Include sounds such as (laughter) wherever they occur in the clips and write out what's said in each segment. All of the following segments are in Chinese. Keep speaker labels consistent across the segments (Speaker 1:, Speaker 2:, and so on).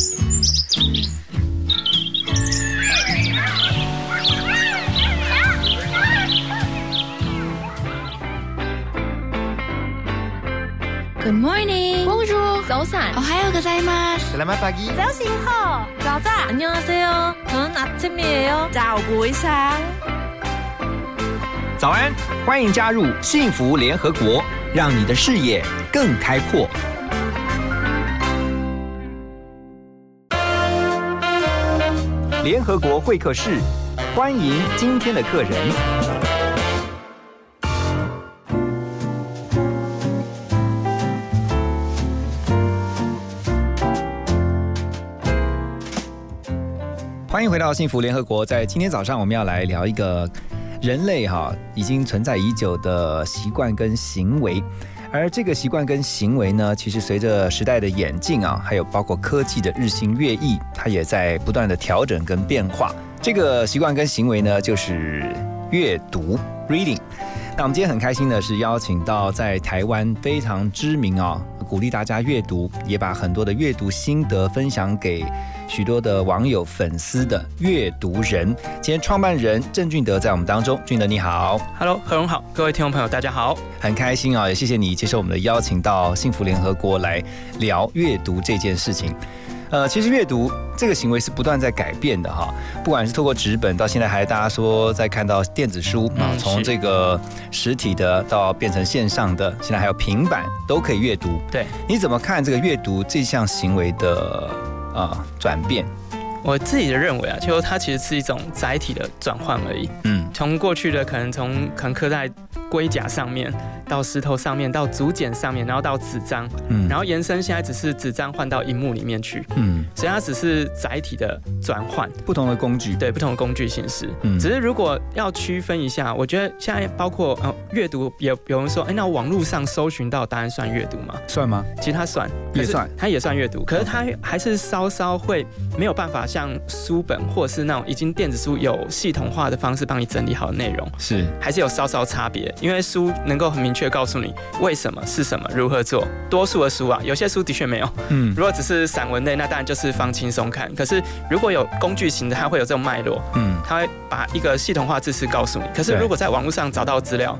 Speaker 1: Good morning.
Speaker 2: Bonjour.
Speaker 1: 早安。
Speaker 2: 오하요 고자이마스.
Speaker 3: Selamat pagi.
Speaker 2: 자신호. 자자.
Speaker 1: 안녕하세요. 저는 아침이에요.
Speaker 2: 早不一상《
Speaker 4: 早安，欢迎加入幸福联合国，让你的视野更开阔。 联合国会客室，欢迎今天的客人。欢迎回到幸福联合国。在今天早上，我们要来聊一个人类哈已经存在已久的习惯跟行为，而这个习惯跟行为呢，其实随着时代的演进啊，还有包括科技的日新月异，它也在不断的调整跟变化。这个习惯跟行为呢，就是阅读 （reading）。那我们今天很开心的是邀请到在台湾非常知名啊，鼓励大家阅读，也把很多的阅读心得分享给许多的网友粉丝的阅读人。今天创办人郑俊德在我们当中，俊德你好
Speaker 5: ，Hello，何荣好，各位听众朋友，大家好。
Speaker 4: 很开心啊，也谢谢你接受我们的邀请到幸福联合国来聊阅读这件事情。呃，其实阅读这个行为是不断在改变的哈，不管是透过纸本，到现在还大家说在看到电子书啊，从这个实体的到变成线上的，现在还有平板都可以阅读。
Speaker 5: 对，
Speaker 4: 你怎么看这个阅读这项行为的啊转变？
Speaker 5: 我自己的认为啊，就它其实是一种载体的转换而已。
Speaker 4: 嗯，
Speaker 5: 从过去的可能从可能刻在龟甲上面，到石头上面，到竹简上面，然后到纸张，
Speaker 4: 嗯。
Speaker 5: 然后延伸现在只是纸张换到荧幕里面去，
Speaker 4: 嗯，
Speaker 5: 所以它只是载体的转换，
Speaker 4: 不同的工具，
Speaker 5: 对不同的工具形式。
Speaker 4: 嗯。
Speaker 5: 只是如果要区分一下，我觉得现在包括呃阅读，有有人说，哎，那网络上搜寻到答案算阅读吗？
Speaker 4: 算吗？
Speaker 5: 其实它算，
Speaker 4: 也算。
Speaker 5: 它也算阅读，可是它还是稍稍会没有办法像书本或是那种已经电子书有系统化的方式帮你整理好的内容，
Speaker 4: 是，
Speaker 5: 还是有稍稍差别。因为书能够很明确告诉你为什么是什么，如何做。多数的书啊，有些书的确没有。
Speaker 4: 嗯
Speaker 5: 如果只是散文类，那当然就是放轻松看。可是如果有工具型的，它会有这种脉络，
Speaker 4: 嗯，
Speaker 5: 它会把一个系统化知识告诉你。可是如果在网络上找到资料，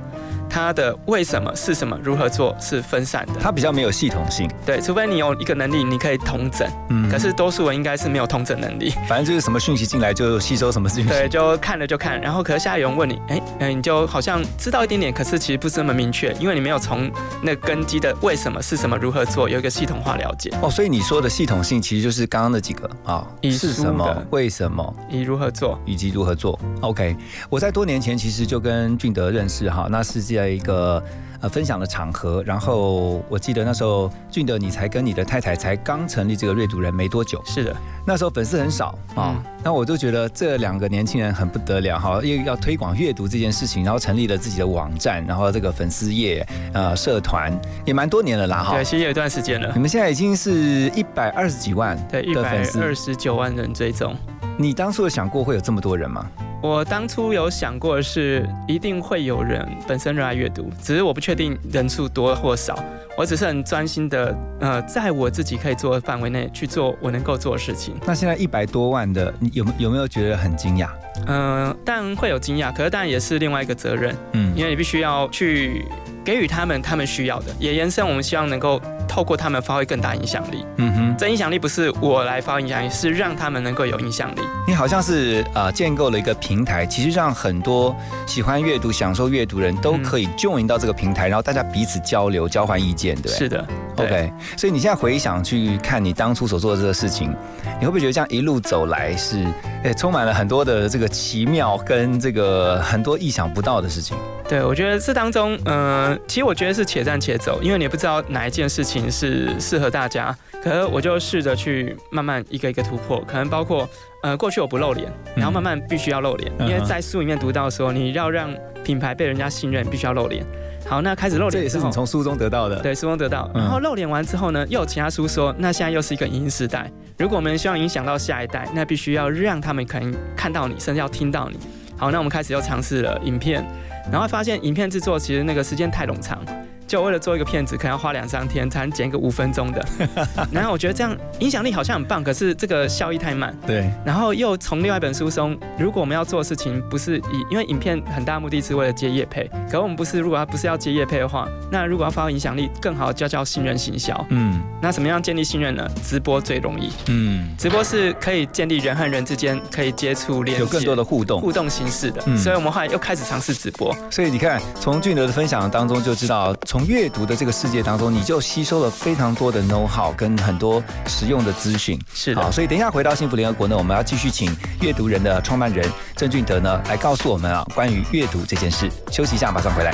Speaker 5: 它的为什么是什么，如何做是分散的。
Speaker 4: 它比较没有系统性，
Speaker 5: 对，除非你有一个能力，你可以通整。
Speaker 4: 嗯
Speaker 5: 可是多数人应该是没有通整能力，
Speaker 4: 反正就是什么讯息进来就吸收什么讯息，
Speaker 5: 对，就看了就看，然后可是下有人问你，哎，哎，你就好像知道一点点，可是其实不是那么明确，因为你没有从那根基的为什么是什么，如何做，有一个系统化了解，
Speaker 4: 哦，所以你说的系统性其实就是刚刚那几个啊，是什么，为什么，
Speaker 5: 以如何做。
Speaker 4: 以及如何做。OK，我在多年前其实就跟俊德认识哈，那是在一个呃分享的场合，然后我记得那时候俊德你才跟你的太太才刚成立这个阅读人没多久，
Speaker 5: 是的，
Speaker 4: 那时候粉丝很少啊，
Speaker 5: 嗯
Speaker 4: 那我就觉得这两个年轻人很不得了哈，因为要推广阅读这件事情，然后成立了自己的网站，然后这个粉丝页呃社团也蛮多年了啦哈
Speaker 5: 对，。其实有一段时间了
Speaker 4: 你，们现在已经是一百二十几万
Speaker 5: 对，一百二十九万人追踪。
Speaker 4: 你当初有想过会有这么多人吗？
Speaker 5: 我当初有想过的是，一定会有人本身热爱阅读，只是我不确定人数多或少。我只是很专心的，呃，在我自己可以做的范围内去做我能够做的事情。
Speaker 4: 那现在一百多万的，你有没有没有觉得很惊讶？
Speaker 5: 嗯、当然会有惊讶，可是当然也是另外一个责任，
Speaker 4: 嗯
Speaker 5: 因为你必须要去给予他们他们需要的，也延伸我们希望能够透过他们发挥更大影响力。
Speaker 4: 嗯哼，
Speaker 5: 这影响力不是我来发挥影响力，是让他们能够有影响力。
Speaker 4: 你好像是呃建构了一个平台，其实让很多喜欢阅读、享受阅读人都可以 join 到这个平台，然后大家彼此交流、交换意见，对？
Speaker 5: 是的，对
Speaker 4: OK，所以你现在回想去看你当初所做的这个事情，你会不会觉得这样一路走来是，诶，充满了很多的这个奇妙跟这个很多意想不到的事情？
Speaker 5: 对，我觉得这当中，呃，其实我觉得是且战且走，因为你也不知道哪一件事情是适合大家。可是我就试着去慢慢一个一个突破，可能包括，呃，过去我不露脸，然后慢慢必须要露脸，
Speaker 4: 嗯
Speaker 5: 因为在书里面读到说，你要让品牌被人家信任，必须要露脸。好，那开始露脸
Speaker 4: 这也是你从书中得到的。
Speaker 5: 对，书中得到。
Speaker 4: 嗯
Speaker 5: 然后露脸完之后呢，又有其他书说，那现在又是一个影音时代，如果我们希望影响到下一代，那必须要让他们可能看到你，甚至要听到你。好，那我们开始又尝试了影片，然后发现影片制作其实那个时间太冗长，就为了做一个片子，可能要花两三天才能剪一个五分钟的。(laughs) 然后我觉得这样影响力好像很棒，可是这个效益太慢。
Speaker 4: 对，
Speaker 5: 然后又从另外一本书中，如果我们要做的事情不是以，因为影片很大目的是为了接业配，可我们不是，如果它不是要接业配的话，那如果要发挥影响力，更好就要叫信任行销。
Speaker 4: 嗯
Speaker 5: 那怎么样建立信任呢？直播最容易，
Speaker 4: 嗯，
Speaker 5: 直播是可以建立人和人之间可以接触连接，
Speaker 4: 有更多的互动。
Speaker 5: 互动形式的，
Speaker 4: 嗯
Speaker 5: 所以我们后来又开始尝试直播。
Speaker 4: 所以你看，从俊德的分享当中就知道，从阅读的这个世界当中，你就吸收了非常多的 know how 跟很多实用的资讯。
Speaker 5: 是的，
Speaker 4: 所以等一下回到幸福联合国呢，我们要继续请阅读人的创办人郑俊德呢来告诉我们啊关于阅读这件事。休息一下，马上回来。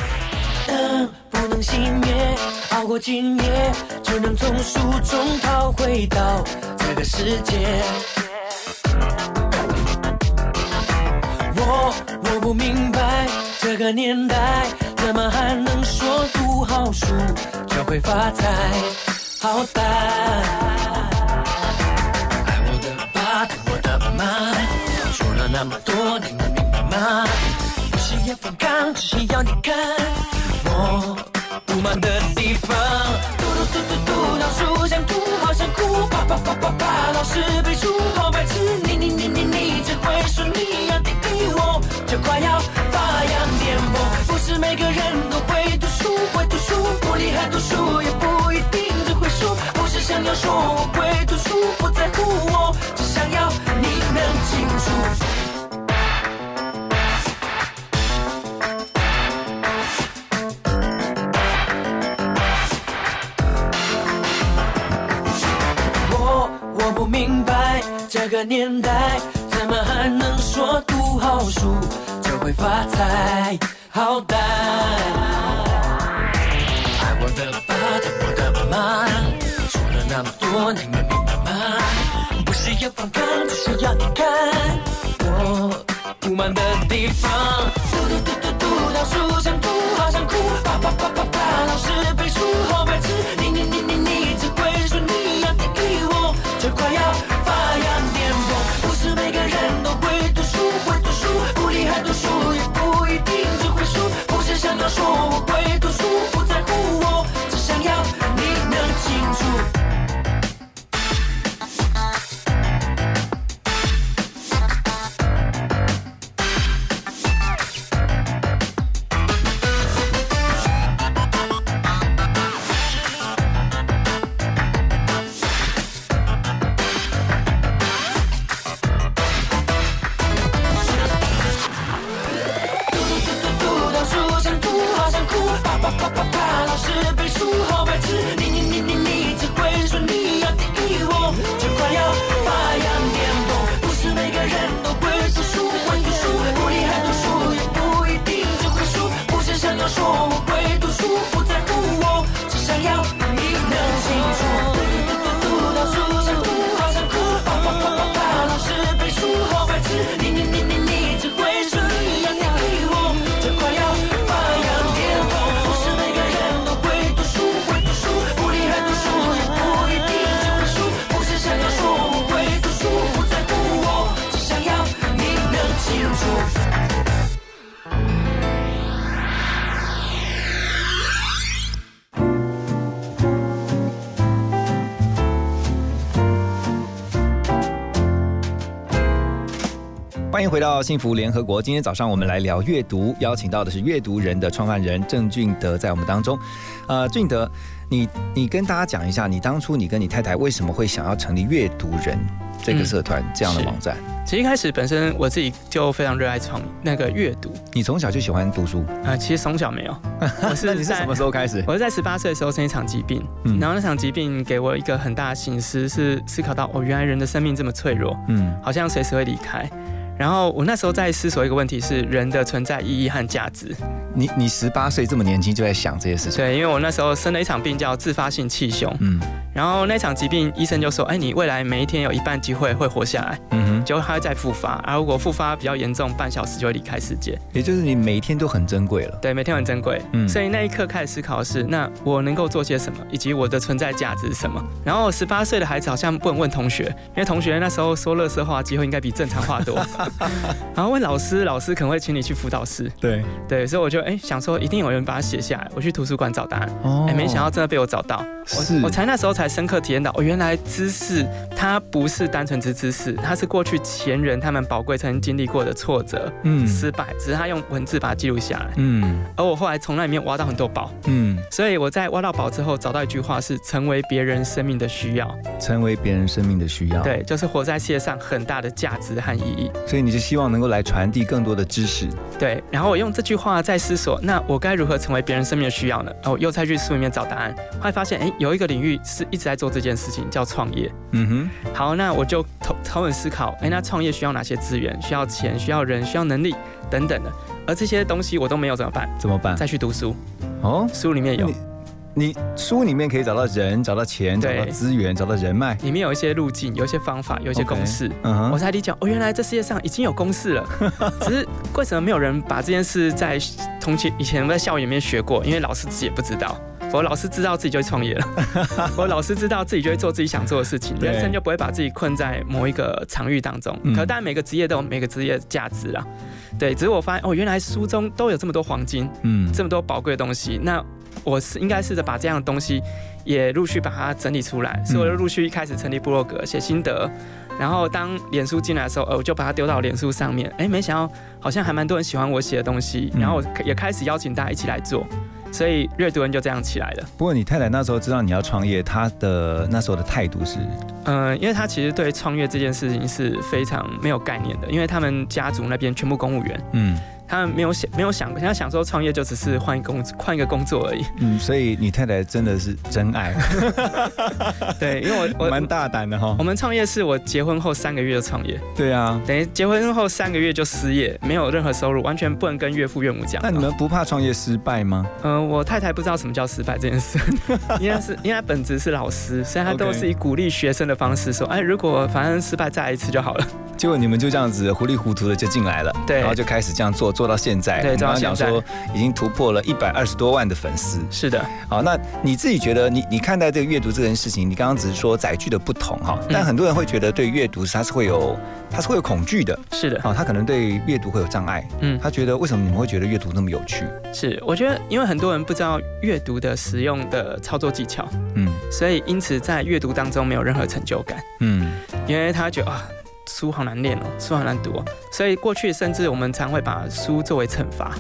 Speaker 3: 灯不能熄灭，熬过今夜，就能从书中逃回到这个世界。我我不明白，这个年代怎么还能说读好书就会发财？好歹，爱我的爸，疼我的妈，说了那么多，你们明白吗？不是要反抗，只是要你看我不满的地方。嘟嘟嘟嘟嘟，老鼠想吐，好想哭，啪啪啪啪啪，老师背书好白痴，你你你你你只会说你要就快要发扬颠簸。不是每个人都会读书，会读书不厉害，读书也不一定只会输。不是想要说我会读书，不在乎我，只想要你能清楚。我我不明白这个年代怎么还能说读好书就会发财？好歹，爱我的爸，疼我的妈妈，说了那么多，你们明白吗？不是要反抗，只是要你看我不满的地方。嘟嘟嘟嘟嘟，老鼠想吐，好想哭，啪啪啪啪啪，老师背书好白痴，是
Speaker 4: 迎回到幸福联合国。今天早上我们来聊阅读，邀请到的是阅读人的创办人郑俊德在我们当中。呃，俊德，你你跟大家讲一下，你当初你跟你太太为什么会想要成立阅读人这个社团、这样的网站？
Speaker 5: 其实一开始本身我自己就非常热爱创那个阅读
Speaker 4: 你从小就喜欢读书，
Speaker 5: 啊、其实从小没有，(laughs) 我是在
Speaker 4: 你是什么时候开始？
Speaker 5: 我是在十八岁的时候生一场疾病，
Speaker 4: 嗯
Speaker 5: 然后那场疾病给我一个很大的醒思，是思考到哦，原来人的生命这么脆弱，
Speaker 4: 嗯
Speaker 5: 好像随时会离开。然后我那时候在思索一个问题是人的存在意义和价值。
Speaker 4: 你你十八岁这么年轻就在想这些事情，
Speaker 5: 对，因为我那时候生了一场病叫自发性气胸，
Speaker 4: 嗯
Speaker 5: 然后那场疾病医生就说，哎，你未来每一天有一半机会会活下来，
Speaker 4: 嗯哼，
Speaker 5: 结果他会再复发，而如果复发比较严重，半小时就会离开世界。
Speaker 4: 也就是你每天都很珍贵了。
Speaker 5: 对，每天很珍贵。
Speaker 4: 嗯
Speaker 5: 所以那一刻开始思考的是，那我能够做些什么，以及我的存在价值是什么。然后十八岁的孩子好像不能问同学，因为同学那时候说乐色话机会应该比正常话多。(laughs) 然后问老师，老师可能会请你去辅导室。
Speaker 4: 对，
Speaker 5: 对，所以我就哎想说，一定有人把它写下来。我去图书馆找答案，
Speaker 4: 哦
Speaker 5: 哎，没想到真的被我找到。
Speaker 4: 是
Speaker 5: 我我才那时候才深刻体验到，哦，原来知识它不是单纯之知识，它是过去前人他们宝贵曾经经历过的挫折、
Speaker 4: 嗯
Speaker 5: 失败，只是他用文字把它记录下来。
Speaker 4: 嗯
Speaker 5: 而我后来从那里面挖到很多宝，
Speaker 4: 嗯，
Speaker 5: 所以我在挖到宝之后，找到一句话是：成为别人生命的需要。
Speaker 4: 成为别人生命的需要。，
Speaker 5: 对，就是活在世界上很大的价值和意义。
Speaker 4: 所以你是希望能够来传递更多的知识。
Speaker 5: 对，然后我用这句话在思索，那我该如何成为别人生命的需要呢？哦，又再去书里面找答案，后来发现，哎，有一个领域是一直在做这件事情，叫创业。
Speaker 4: 嗯哼
Speaker 5: 好，那我就头头很思考，哎，那创业需要哪些资源？需要钱，需要人，需要能力等等的。而这些东西我都没有怎么办？
Speaker 4: 怎么办？
Speaker 5: 再去读书，
Speaker 4: 哦，
Speaker 5: 书里面有
Speaker 4: 你，书里面可以找到人，找到钱，找
Speaker 5: 对
Speaker 4: 到资源，找到人脉，
Speaker 5: 里面有一些路径，有一些方法，有一些公式。我才理解，哦，原来这世界上已经有公式了，(laughs) 只是为什么没有人把这件事在从前以前在校园里面学过？因为老师自己也不知道。我老师知道自己就会创业了，(laughs) 我老师知道自己就会做自己想做的事情，(laughs) 人生就不会把自己困在某一个场域当中。
Speaker 4: 嗯
Speaker 5: 可当然每个职业都有每个职业的价值啦，对。只是我发现哦，原来书中都有这么多黄金，
Speaker 4: 嗯
Speaker 5: 这么多宝贵的东西，那我是应该试着把这样的东西也陆续把它整理出来，所以我就陆续一开始成立部落格，写心得，然后当脸书进来的时候，呃，我就把它丢到脸书上面，哎，没想到好像还蛮多人喜欢我写的东西，
Speaker 4: 嗯。
Speaker 5: 然后我也开始邀请大家一起来做，所以阅读人就这样起来了。
Speaker 4: 不过你太太那时候知道你要创业，她的那时候的态度是，
Speaker 5: 嗯、因为她其实对创业这件事情是非常没有概念的，因为他们家族那边全部公务员，
Speaker 4: 嗯
Speaker 5: 他们没有想没有想，他想说创业就只是换一工换一个工作而已。
Speaker 4: 嗯，所以你太太真的是真爱，(laughs)
Speaker 5: 对，因为我 (laughs) 我
Speaker 4: 蛮大胆的哈
Speaker 5: 我。们创业是我结婚后三个月就创业，
Speaker 4: 对啊，
Speaker 5: 等于结婚后三个月就失业，没有任何收入，完全不能跟岳父岳母讲。
Speaker 4: 那你们不怕创业失败吗？
Speaker 5: 嗯、我太太不知道什么叫失败这件事，(laughs) 因为是因为她本职是老师，所以她都是以鼓励学生的方式说，哎，如果反正失败再来一次就好了。
Speaker 4: 结果你们就这样子糊里糊涂的就进来了，
Speaker 5: 对
Speaker 4: 然后就开始这样做，做到现在。
Speaker 5: 对
Speaker 4: 我们刚刚讲说已经突破了一百二十多万的粉丝。
Speaker 5: 是的，
Speaker 4: 好，那你自己觉得你你看待这个阅读这件事情，你刚刚只是说载具的不同哈，但很多人会觉得对阅读它是会有它是会有恐惧的，
Speaker 5: 是的，
Speaker 4: 好，他可能对阅读会有障碍，
Speaker 5: 嗯，
Speaker 4: 他觉得为什么你们会觉得阅读那么有趣？
Speaker 5: 是。我觉得，因为很多人不知道阅读的使用的操作技巧，
Speaker 4: 嗯
Speaker 5: 所以因此在阅读当中没有任何成就感。
Speaker 4: 嗯
Speaker 5: 因为他觉得啊，书好难念哦，书好难读哦，所以过去甚至我们常会把书作为惩罚，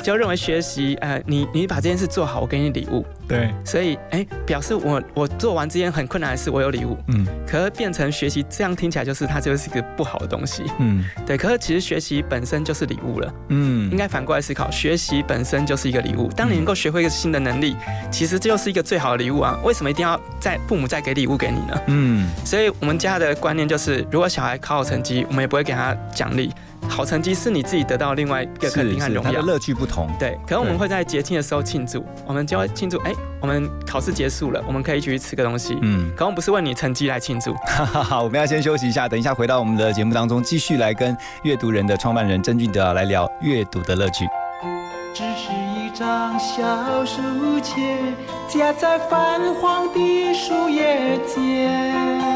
Speaker 5: 就认为学习，呃，你你把这件事做好，我给你礼物，
Speaker 4: 对，
Speaker 5: 所以哎，表示我我做完这件很困难的事，我有礼物，
Speaker 4: 嗯。
Speaker 5: 可是变成学习，这样听起来就是它就是一个不好的东西，
Speaker 4: 嗯。
Speaker 5: 对，可是其实学习本身就是礼物了，
Speaker 4: 嗯。
Speaker 5: 应该反过来思考，学习本身就是一个礼物，当你能够学会一个新的能力，其实这就是一个最好的礼物啊，为什么一定要在父母再给礼物给你呢？
Speaker 4: 嗯。
Speaker 5: 所以我们家的观念就是，如果小孩考好成绩，我们也不会给他奖励。好成绩是你自己得到另外一个肯定和荣耀。
Speaker 4: 乐趣不同。
Speaker 5: 对，可能我们会在节庆的时候庆祝，我们就会庆祝，哎，我们考试结束了，我们可以一起去吃个东西。
Speaker 4: 嗯，
Speaker 5: 可我们不是为你成绩来庆祝，
Speaker 4: 哈哈哈，我们要先休息一下，等一下回到我们的节目当中，继续来跟阅读人的创办人郑俊德来聊阅读的乐趣。
Speaker 6: 只是一张小书签，夹在泛黄的树叶间，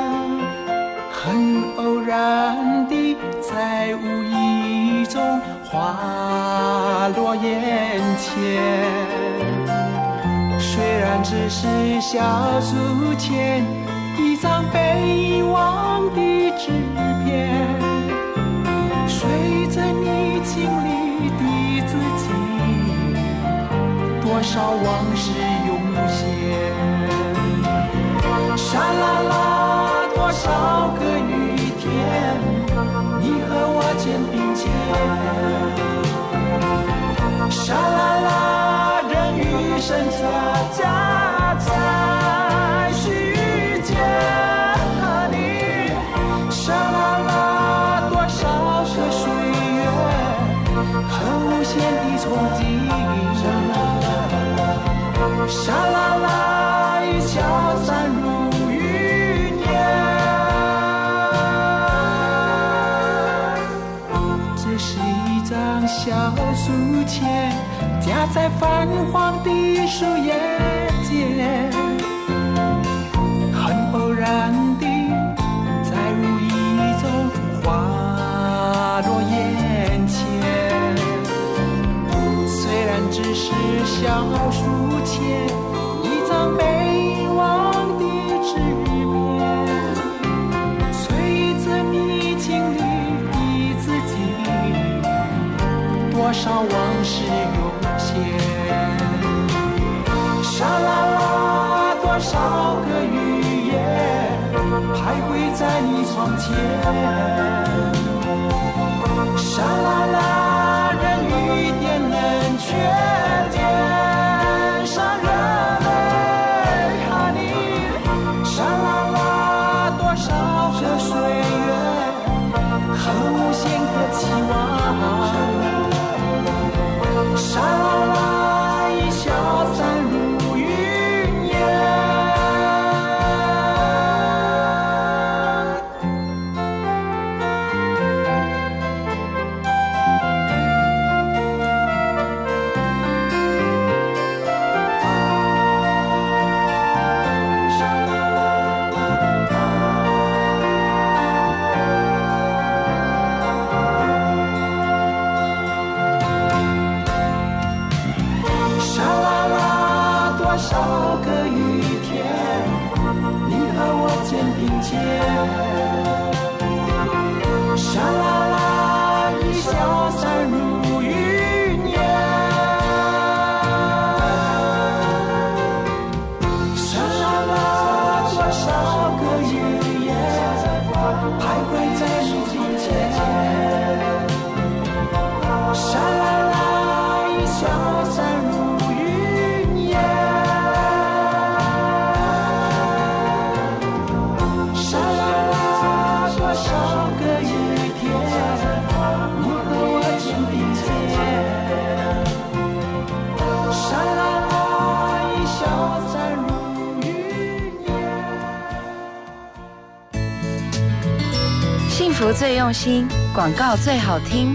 Speaker 6: 很偶然地在无意中滑落眼前。虽然只是小书签，一张被遗忘的纸片。随着你经历的自己，多少往事涌现。剩下家在世界和你，沙啦啦，多少个岁月和无限的憧憬。沙啦啦，消散如云烟。这是一张小书签，夹在泛黄的。树叶间，很偶然地在无意中滑落眼前。虽然只是小书签，一张没忘的纸片，随着你经历的自己，多少往窗前。沙啦啦，消散如云烟。沙啦啦，多少个雨天，你和我肩并肩。沙啦啦，一消散如云烟。
Speaker 2: 幸福最用心，广告最好听。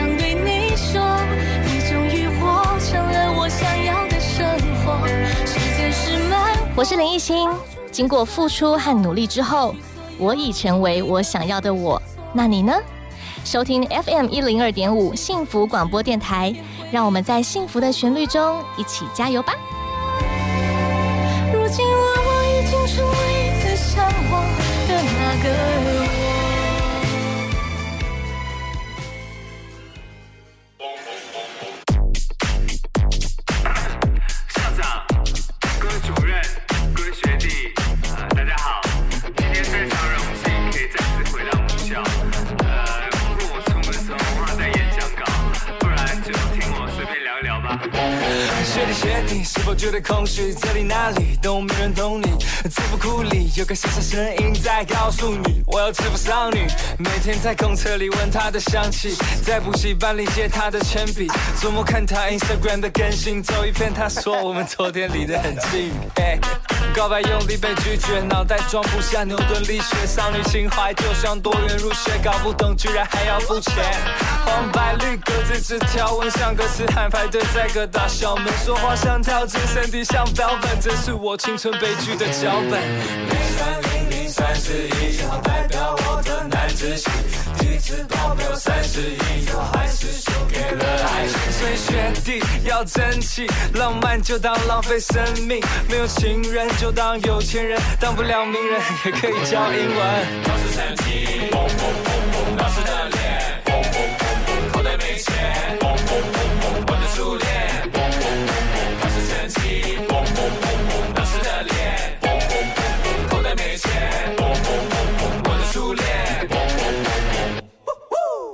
Speaker 7: 我是
Speaker 1: 林艺欣，经过付出和努力之后，我已成为我想要的我。那你呢？收听 FM 一零二点五幸福广播电台，让我们在幸福的旋律中一起加油吧！
Speaker 6: 是否觉得空虚？这里那里都没人懂你。字不库里有个小小声音在告诉你，我要制服少女。每天在公车里闻她的香气，在补习班里借她的铅笔，周末看她 Instagram 的更新，走一遍她说我们昨天离得很近。告白用力被拒绝，脑袋装不下牛顿力学，少女情怀就像多元入学，搞不懂居然还要付钱。黄白绿格子纸条，纹像歌词喊排队在各大校门，说话像跳进身体像标本，这是我青春悲剧的脚本。零三零零三十一，一号代表我的男子气，体质保镖三十一，我还是输给了爱
Speaker 3: 情。所以学弟要争气，浪漫就当浪费生命，没有情人就当有钱人，当不了名人也可以教英文。考试成绩，嘣嘣嘣嘣，老师的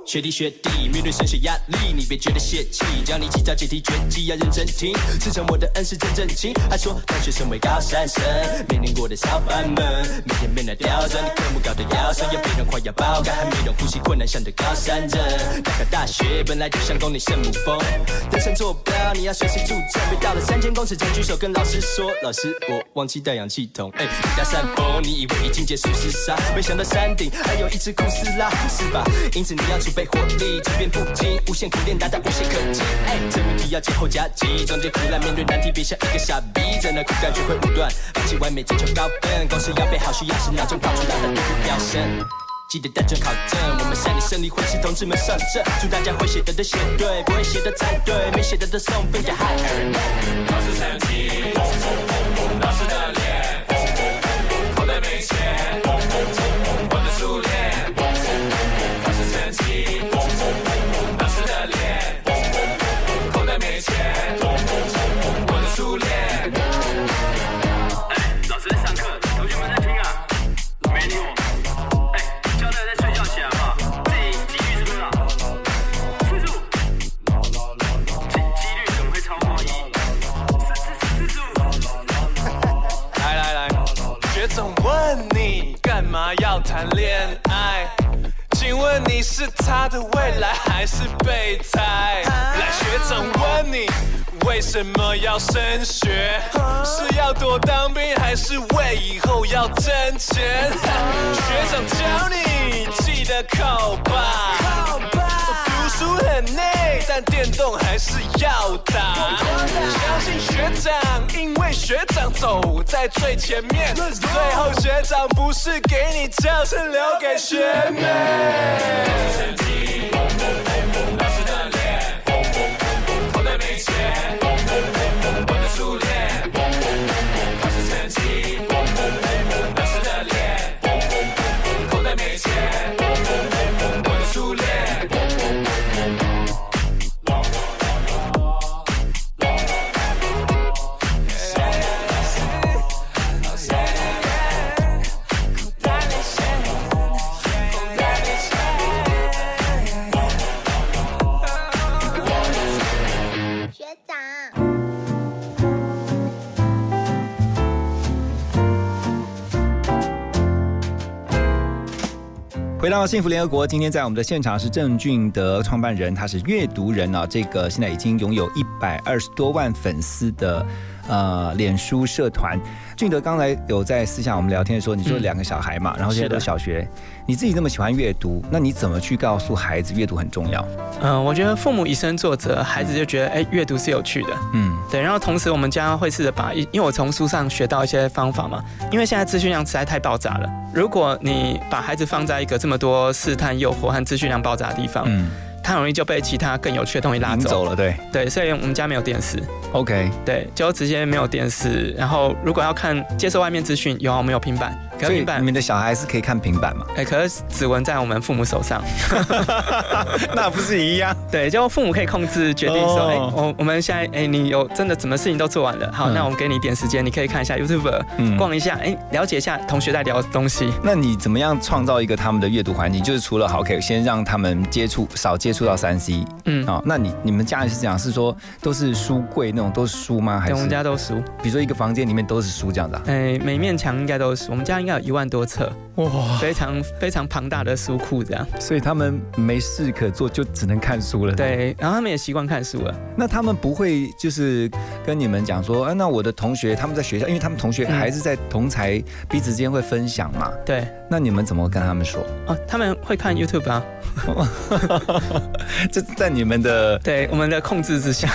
Speaker 8: 学弟学弟，面对升学压力，你别觉得泄气，教你几招解题绝技，要认真听。自称我的恩师真正经，他说大学生为高三生，没念过的小班们，每天被那刁钻，你科目搞得腰酸，要别人快要爆肝，还没人呼吸困难，像得高山症。大考大学本来就像攻你圣母峰，登山坐标你要随时助阵，别到了三千公尺才举手跟老师说，老师我忘记带氧气筒。哎，你家山峰，你以为已经结束厮杀，没想到山顶还有一只库斯拉，是吧？因此你要出备火力，即便不精，无限苦练达到无懈可击。哎，这问题要前后夹击，装进腐烂，面对难题别像一个傻逼，在那苦干学会武断，放弃完美追求高分，公式要背好，需要是脑中跑出来的步步飙升。记得单纯考证，我们山里胜利会是同志们上阵，祝大家会写的都写对，不会写的猜对，没写的都送分给海尔。
Speaker 3: 考试成绩，嘣
Speaker 9: 嘛要谈恋爱？请问你是他的未来还是备胎？来，学长问你为什么要升学？是要多当兵还是为以后要挣钱？学长教你记得靠爸。读书很累，但电动还是要打。相信学长，因为学长走在最前面。最后学长不是给你教，是留给学妹。
Speaker 3: 成绩，嘣嘣嘣嘣，老师的脸，口袋没钱，
Speaker 4: 幸福联合国，今天在我们的现场是郑俊德创办人，他是阅读人啊，这个现在已经拥有一百二十多万粉丝的呃脸书社团。俊德刚才有在私下我们聊天的时候，你说两个小孩嘛，然后现在都小学，你自己那么喜欢阅读，那你怎么去告诉孩子阅读很重要？
Speaker 5: 嗯，我觉得父母以身作则，孩子就觉得哎，阅读是有趣的。
Speaker 4: 嗯，
Speaker 5: 对。然后同时我们家会试着把，因为我从书上学到一些方法嘛，因为现在资讯量实在太爆炸了。如果你把孩子放在一个这么多试探、诱惑和资讯量爆炸的地方，
Speaker 4: 嗯，
Speaker 5: 他很容易就被其他更有趣的东西拉走
Speaker 4: 走了，对
Speaker 5: 对，所以我们家没有电视。
Speaker 4: ，OK，
Speaker 5: 对，就直接没有电视。然后如果要看接受外面资讯，有啊，我们有平板，
Speaker 4: 你们的小孩是可以看平板嘛？
Speaker 5: 哎，可是指纹在我们父母手上，(laughs) (laughs)
Speaker 4: 那不是一样？
Speaker 5: 对，就父母可以控制决定说，
Speaker 4: 哦
Speaker 5: 哎、我我们现在，哎、你有真的什么事情都做完了，好，
Speaker 4: 嗯
Speaker 5: 那我们给你一点时间，你可以看一下 YouTube，、
Speaker 4: 嗯
Speaker 5: 逛一下，哎、了解一下同学在聊的东西。
Speaker 4: 那你怎么样创造一个他们的阅读环境？就是除了好，可以先让他们接触少接触到三 C，
Speaker 5: 嗯
Speaker 4: 哦，那你你们家里是这样，是说都是书柜那种都是书吗？还
Speaker 5: 对，
Speaker 4: 是
Speaker 5: 我们家都是书，
Speaker 4: 比如说一个房间里面都是书这样子啊？
Speaker 5: 哎、每面墙应该都是书，我们家应该有一万多册，
Speaker 4: 哇，
Speaker 5: 非常非常庞大的书库这样。
Speaker 4: 所以他们没事可做，就只能看书了。，
Speaker 5: 对，然后他们也习惯看书了。
Speaker 4: 那他们不会就是跟你们讲说，啊，那我的同学他们在学校，因为他们同学
Speaker 5: 嗯
Speaker 4: 还是在同才彼此之间会分享嘛。
Speaker 5: 对，
Speaker 4: 那你们怎么跟他们说？
Speaker 5: 哦，他们会看 YouTube 啊，(laughs)
Speaker 4: 这在你们的
Speaker 5: 对我们的控制之下，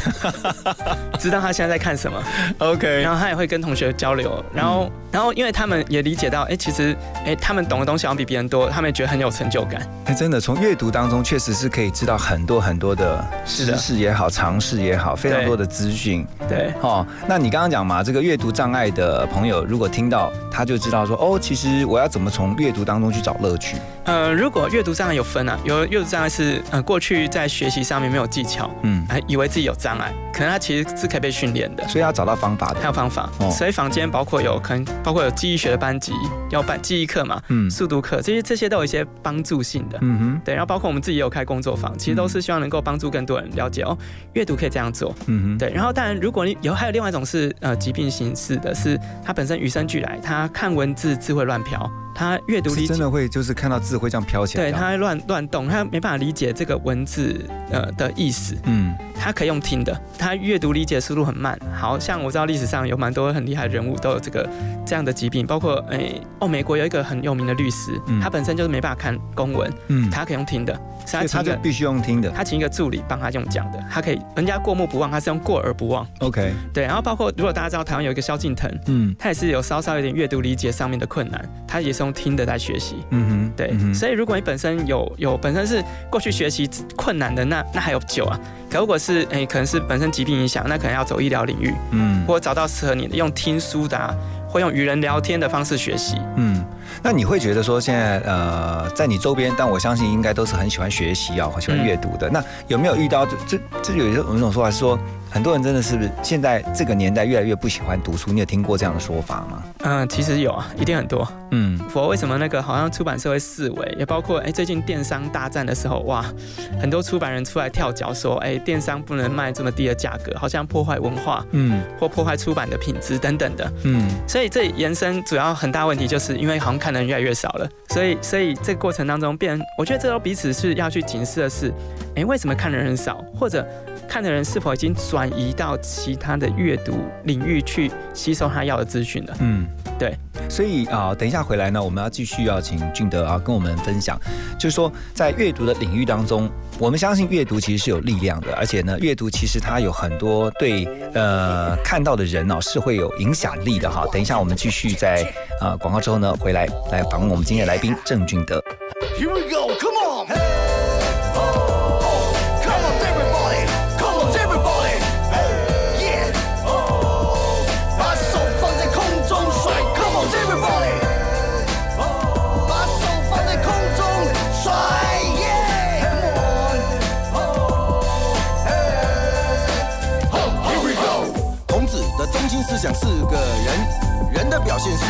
Speaker 5: (laughs) 知道他现在在看什么。
Speaker 4: OK，
Speaker 5: 然后他也会跟同学交流，然后然后因为他们也理解到，哎，其实哎他们懂的东西好像比别人多，他们也觉得很有成就感。
Speaker 4: 哎，真的从阅读当中确实是可以知道很多很多的知识也好，尝试也好，非常多的资讯。
Speaker 5: 对，
Speaker 4: 哦，那你刚刚讲嘛，这个阅读障碍的朋友如果听到，他就知道说，哦，其实我要怎么从阅读当中去找乐趣。
Speaker 5: 呃，如果阅读障碍有分啊，有阅读障碍是呃过去在学习上面没有技巧，
Speaker 4: 嗯，
Speaker 5: 还以为自己有障碍，可能他其实是可以被训练的。
Speaker 4: 所以要找到方法的。
Speaker 5: 还有方法，
Speaker 4: 哦
Speaker 5: 所以房间包括有可能包括有记忆学的班级，要办记忆课嘛，
Speaker 4: 嗯
Speaker 5: 速读课，这些这些都有一些帮助性的。
Speaker 4: 嗯哼，
Speaker 5: 对，然后包括我们自己也有开工作坊，其实都是希望能够帮助更多人了解哦，阅读可以这样做。
Speaker 4: 嗯哼，
Speaker 5: 对，然后当然，如果你有还有另外一种是呃疾病形式的，是它本身与生俱来，他看文字字会乱飘，他阅读理解
Speaker 4: 真的会就是看到字会这样飘起来。
Speaker 5: 对，他会乱乱动，他没办法理解这个文字呃的意思。
Speaker 4: 嗯，
Speaker 5: 他可以用听的，他阅读理解速度很慢。好像我知道历史上有蛮多很厉害的人物都有这个这样的疾病，包括诶哦，美国有一个很有名的律师，
Speaker 4: 嗯
Speaker 5: 他本身就是没办法看公文，
Speaker 4: 嗯
Speaker 5: 他可以用听的，所
Speaker 4: 所以
Speaker 5: 以他
Speaker 4: 他就必须用听的。
Speaker 5: 他请一个助理帮他用讲的，他可以人家过目不忘，他是用过而不忘。
Speaker 4: OK，
Speaker 5: 对，然后包括如果大家知道台湾有一个萧敬腾，
Speaker 4: 嗯
Speaker 5: 他也是有稍稍有点阅读理解上面的困难，他也是用听的在学习。
Speaker 4: 嗯哼，
Speaker 5: 对，
Speaker 4: 嗯
Speaker 5: 所以如果你本身有有本身是过去学习困难的，那那还有救啊。可如果是诶、可能是本身疾病影响，那可能要走医疗领域，
Speaker 4: 嗯
Speaker 5: 或者找到适合你的，用听书的、啊，或用与人聊天的方式学习。
Speaker 4: 嗯，那你会觉得说现在呃，在你周边，但我相信应该都是很喜欢学习啊，很喜欢阅读的。那有没有遇到这这这有一种有一种说法是说，很多人真的是不是现在这个年代越来越不喜欢读书？你有听过这样的说法吗？
Speaker 5: 嗯、其实有啊，一定很多。
Speaker 4: 嗯，
Speaker 5: 我为什么那个好像出版社会四维，也包括哎、最近电商大战的时候，哇，很多出版人出来跳脚说，哎、电商不能卖这么低的价格，好像破坏文化，
Speaker 4: 嗯
Speaker 5: 或破坏出版的品质等等的。
Speaker 4: 嗯
Speaker 5: 所以这延伸主要很大问题，就是因为好像看的人越来越少了，所以所以这个过程当中变，我觉得这都彼此是要去警示的是，诶，为什么看的人少，或者看的人是否已经转移到其他的阅读领域去吸收他要的资讯了？
Speaker 4: 嗯，
Speaker 5: 对。
Speaker 4: 所以啊、等一下回来呢，我们要继续要请俊德啊跟我们分享，就是说在阅读的领域当中，我们相信阅读其实是有力量的，而且呢，阅读其实它有很多对呃看到的人哦是会有影响力的哈。等一下我们继续在呃广告之后呢回来来访问我们今天的来宾郑俊德。
Speaker 10: Here we go,
Speaker 11: 想四个人，人的表现是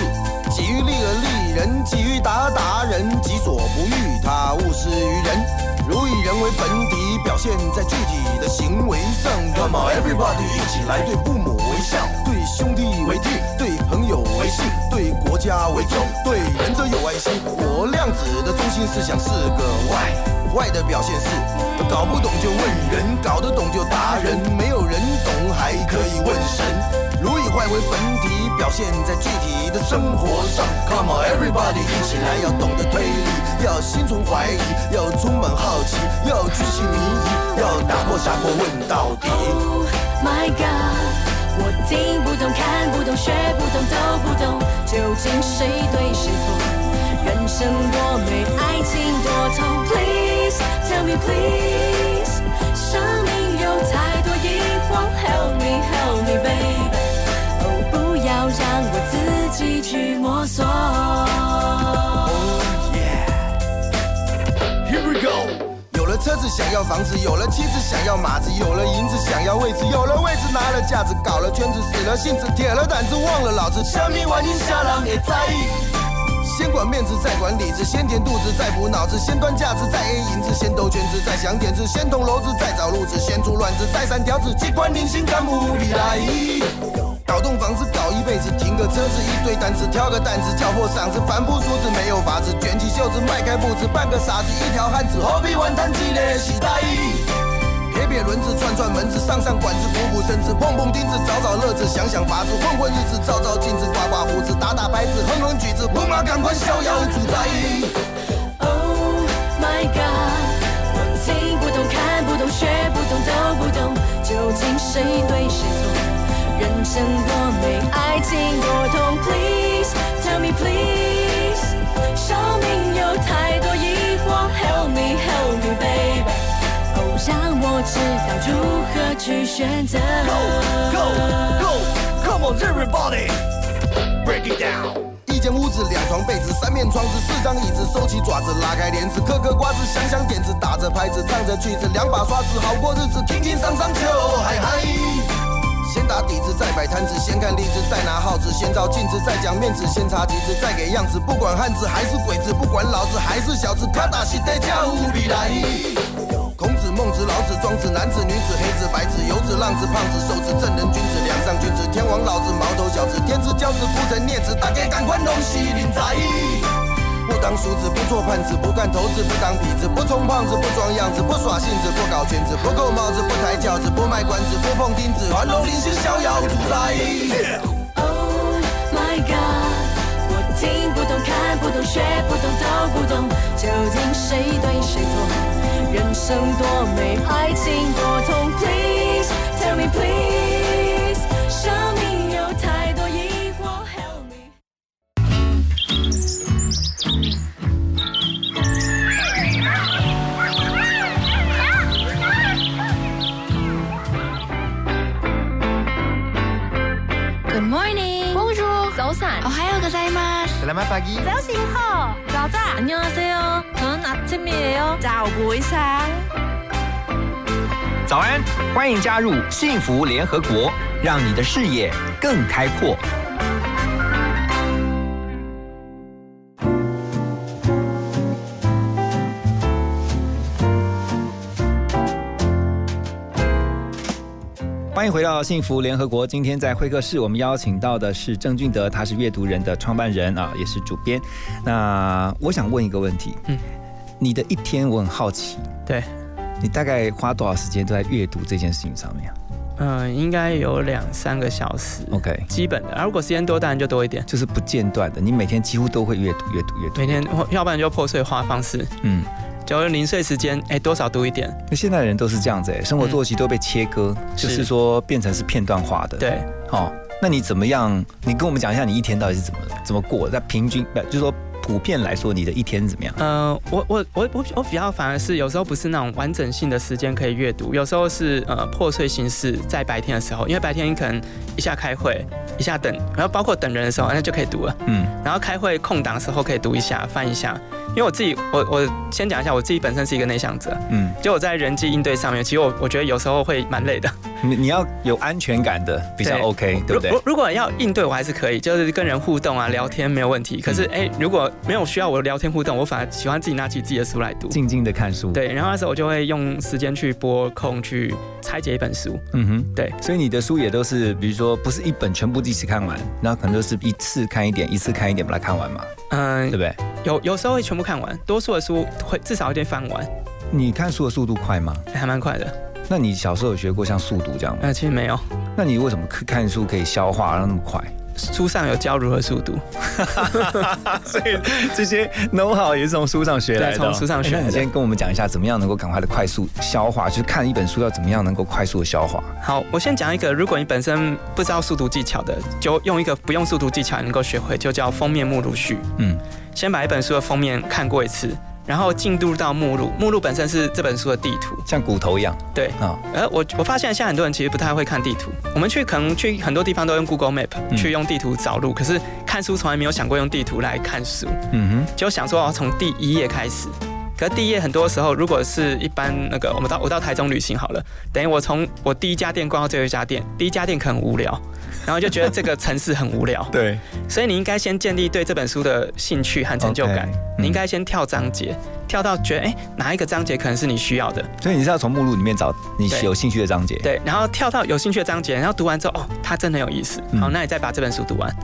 Speaker 11: 己欲立而立人，己欲达达人，己所不欲，他勿施于人。如以人为本体，表现在具体的行为上。Come on, everybody，一起来对父母为孝，对兄弟为敬，对朋友为信，对国家为重，对人则有爱心。我量子的思想是个坏，坏的表现是搞不懂就问人，搞得懂就达人，没有人懂还可以问神。如以坏为本体，表现在具体的生活上。Come on, everybody，一起来，要懂得推理，要心存怀疑，要充满好奇，要居心迷疑，要打破砂锅问到底。
Speaker 12: Oh My God，我听不懂，看不懂，学不懂，都不懂，究竟谁对谁错？人生多美，爱情多痛。Please tell me please，生命有太多疑惑，Help me help me baby，哦，不要让我自己去摸索。
Speaker 11: Here we go。有了车子想要房子，有了妻子想要马子，有了银子想要位置，有了位置拿了架子，搞了圈子，死了性子，铁了胆子，忘了老子，生命环境下人也在意。先管面子，再管里子，先填肚子，再补脑子，先端架子，再 A 银子，先兜圈子，再想点子，先捅娄子，再找路子，先出乱子，再三条子，机关定心肝不必来。搞栋房子搞一辈子，停个车子一堆单子，挑个担子，叫破嗓子，反复梳子没有法子，卷起袖子迈开步子，半个傻子一条汉子，何必玩弹机嘞？时代。撇撇轮子，转转门子，上上管子，补补身子，碰碰钉子，找找乐子，想想法子，混混日子，照照镜子，刮刮胡子，打打拍子，哼哼曲子，不马赶快逍遥自在。
Speaker 12: Oh my God，我听不懂，看不懂，学不懂，都不懂，究竟谁对谁错？人生多美，爱情多痛。Please Tell me please，生命有太多疑惑，Help me help me 哦，让我知道如何去选择。
Speaker 10: Go go go come on everybody break it down。
Speaker 11: 一间屋子，两床被子，三面窗子，四张椅子，收起爪子，拉开帘子，嗑嗑瓜子，想想点子，打着拍子，唱着曲子，两把刷子，好过日子，轻轻松松就嗨嗨。先打底子，再摆摊子，先看例子，再拿号子，先照镜子，再讲面子，先擦旗子，再给样子。不管汉子还是鬼子，不管老子还是小子，他打西得叫无比来。孔子、孟子、老子、庄子，男子、女子，黑子、白子，游子、浪子、胖子、瘦子，正人君子，梁上君子，天王老子，毛头小子，天之骄子，孤臣孽子，大家赶快弄西林在。不当俗子，不做叛子，不干头子，不当痞子，不充胖子，不装样子，不耍性子，不搞圈子，不扣帽子，不抬轿子，不卖关子，不碰钉子，环楼临行逍遥自在。
Speaker 12: Oh my god，我听不懂，看不懂，学不懂，都不懂，究竟谁对？多美，爱情多痛，Please tell me please，生命有太多疑惑，Help me。
Speaker 13: Good morning.
Speaker 1: Bonjour. 早安.
Speaker 13: 오하요 고자이마스.
Speaker 14: Selamat pagi.
Speaker 13: 자오신호. 자자.
Speaker 1: 안녕하세요. 저는 아침이에요.
Speaker 13: 早부이상.
Speaker 4: 早安，欢迎加入幸福联合国，让你的视野更开阔。欢迎回到幸福联合国。今天在会客室，我们邀请到的是郑俊德，他是阅读人的创办人啊，也是主编。那我想问一个问题，
Speaker 5: 嗯，
Speaker 4: 你的一天我很好奇，
Speaker 5: 对
Speaker 4: 你大概花多少时间都在阅读这件事情上面啊？
Speaker 5: 嗯、应该有两三个小时
Speaker 4: OK，
Speaker 5: 基本的。啊，如果时间多，当然就多一点。
Speaker 4: 就是不间断的，你每天几乎都会阅读、阅读、阅读。
Speaker 5: 每天，要不然就破碎化方式，
Speaker 4: 嗯，
Speaker 5: 就零碎时间，哎，多少读一点。
Speaker 4: 那现在人都是这样子、哎，生活作息都被切割，就是说变成是片段化的。
Speaker 5: 对，
Speaker 4: 哦，那你怎么样？你跟我们讲一下，你一天到底是怎么怎么过的？在平均，不就是说普遍来说，你的一天怎么样？
Speaker 5: 呃，我我我我我比较反而是有时候不是那种完整性的时间可以阅读，有时候是呃破碎形式，在白天的时候，因为白天你可能一下开会，一下等，然后包括等人的时候，那就可以读了。
Speaker 4: 嗯，
Speaker 5: 然后开会空档的时候可以读一下，翻一下。因为我自己，我我先讲一下，我自己本身是一个内向者，
Speaker 4: 嗯，
Speaker 5: 就我在人际应对上面，其实我我觉得有时候会蛮累的。
Speaker 4: 你你要有安全感的比较 OK，对不对
Speaker 5: 如？如果要应对，我还是可以，就是跟人互动啊、聊天没有问题。可是哎、如果没有需要我聊天互动，我反而喜欢自己拿起自己的书来读，
Speaker 4: 静静的看书。
Speaker 5: 对，然后那时候我就会用时间去拨空去拆解一本书。
Speaker 4: 嗯哼，
Speaker 5: 对，
Speaker 4: 所以你的书也都是，比如说不是一本全部一起看完，然后可能都是一次看一点，一次看一点把它看完嘛，
Speaker 5: 嗯、
Speaker 4: 对不对？
Speaker 5: 有有时候会全部看完，多数的书会至少一定翻完，
Speaker 4: 你看书的速度快吗？
Speaker 5: 还蛮快的。
Speaker 4: 那你小时候有学过像速读这样吗？
Speaker 5: 呃，其实没有，
Speaker 4: 那你为什么看看书可以消化然后那么快？
Speaker 5: 书上有教如何速读。(laughs)
Speaker 4: 所以这些 know how 也是从书上学来的哦、
Speaker 5: 对从书上学
Speaker 4: 那你先跟我们讲一下，怎么样能够赶快的快速消化？就是看一本书要怎么样能够快速的消化？
Speaker 5: 好，我先讲一个，如果你本身不知道速读技巧的，就用一个不用速读技巧也能够学会，就叫封面目录序。
Speaker 4: 嗯，
Speaker 5: 先把一本书的封面看过一次，然后进入到目录，目录本身是这本书的地图，
Speaker 4: 像骨头一样。
Speaker 5: 对。
Speaker 4: 啊，
Speaker 5: 而我我发现现在很多人其实不太会看地图，我们去可能去很多地方都用 Google Map、
Speaker 4: 嗯。
Speaker 5: 去用地图找路，可是看书从来没有想过用地图来看书，
Speaker 4: 嗯哼。
Speaker 5: 就想说要从第一页开始。可是第一页很多时候，如果是一般那个，我们到我到台中旅行好了，等于我从我第一家店逛到最后一家店，第一家店可能很无聊，然后就觉得这个城市很无聊。(laughs)
Speaker 4: 对，
Speaker 5: 所以你应该先建立对这本书的兴趣和成就感你应该先跳章节，跳到觉得哎哪一个章节可能是你需要的，
Speaker 4: 所以你是要从目录里面找你有兴趣的章节。
Speaker 5: 对，然后跳到有兴趣的章节，然后读完之后哦，它真的有意思，
Speaker 4: 嗯。
Speaker 5: 好，那你再把这本书读完，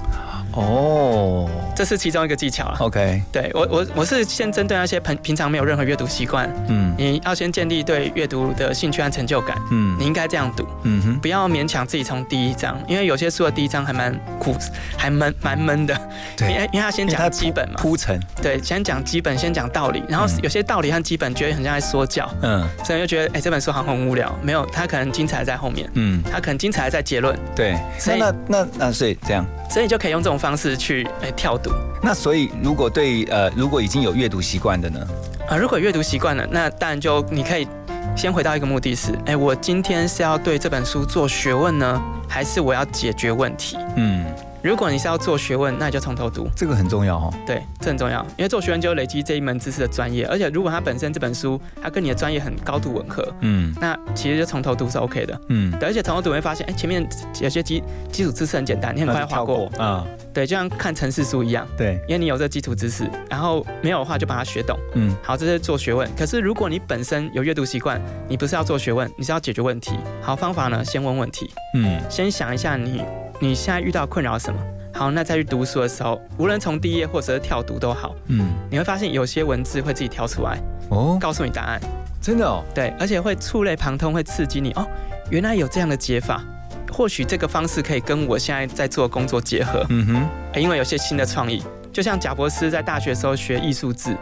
Speaker 4: 哦。
Speaker 5: 这是其中一个技巧啊。
Speaker 4: ，OK，
Speaker 5: 对我我我是先针对那些平平常没有任何阅读习惯，
Speaker 4: 嗯。
Speaker 5: 你要先建立对阅读的兴趣和成就感，
Speaker 4: 嗯。
Speaker 5: 你应该这样读。
Speaker 4: 嗯哼，
Speaker 5: 不要勉强自己从第一章，因为有些书的第一章还蛮苦，还闷蛮闷的。
Speaker 4: 对。
Speaker 5: 因为因为他先讲基本嘛，
Speaker 4: 铺陈，
Speaker 5: 对，先讲基本，先讲道理，然后
Speaker 4: 嗯
Speaker 5: 有些道理和基本觉得很像在说教，
Speaker 4: 嗯
Speaker 5: 所以就觉得哎、这本书好像很无聊。没有，它可能精彩在后面，
Speaker 4: 嗯，
Speaker 5: 它可能精彩在结论。
Speaker 4: 对。
Speaker 5: 所以
Speaker 4: 那那那那所以这样，
Speaker 5: 所以你就可以用这种方式去哎跳读。
Speaker 4: 那所以如果对呃，如果已经有阅读习惯的呢？
Speaker 5: 啊，如果阅读习惯了，那当然就你可以先回到一个目的是，哎，我今天是要对这本书做学问呢，还是我要解决问题？
Speaker 4: 嗯，
Speaker 5: 如果你是要做学问，那你就从头读，
Speaker 4: 这个很重要哦。
Speaker 5: 对，这很重要，因为做学问就累积这一门知识的专业，而且如果它本身这本书它跟你的专业很高度吻合，
Speaker 4: 嗯，
Speaker 5: 那其实就从头读是 OK 的。
Speaker 4: 嗯，
Speaker 5: 对，而且从头读会发现，哎，前面有些基基础知识很简单，你很快划过
Speaker 4: 啊。
Speaker 5: 对，就像看城市书一样。
Speaker 4: 对，
Speaker 5: 因为你有这基础知识，然后没有的话就把它学懂。
Speaker 4: 嗯，
Speaker 5: 好，这是做学问。可是如果你本身有阅读习惯，你不是要做学问，你是要解决问题。好，方法呢，先问问题。
Speaker 4: 嗯，
Speaker 5: 先想一下你你现在遇到困扰什么。好，那再去读书的时候，无论从第一页或者是跳读都好。
Speaker 4: 嗯，
Speaker 5: 你会发现有些文字会自己跳出来，
Speaker 4: 哦，
Speaker 5: 告诉你答案。
Speaker 4: 真的哦。
Speaker 5: 对，而且会触类旁通，会刺激你哦，原来有这样的解法。或许这个方式可以跟我现在在做的工作结合，
Speaker 4: 嗯哼，
Speaker 5: 因为有些新的创意，就像贾博士在大学时候学艺术字，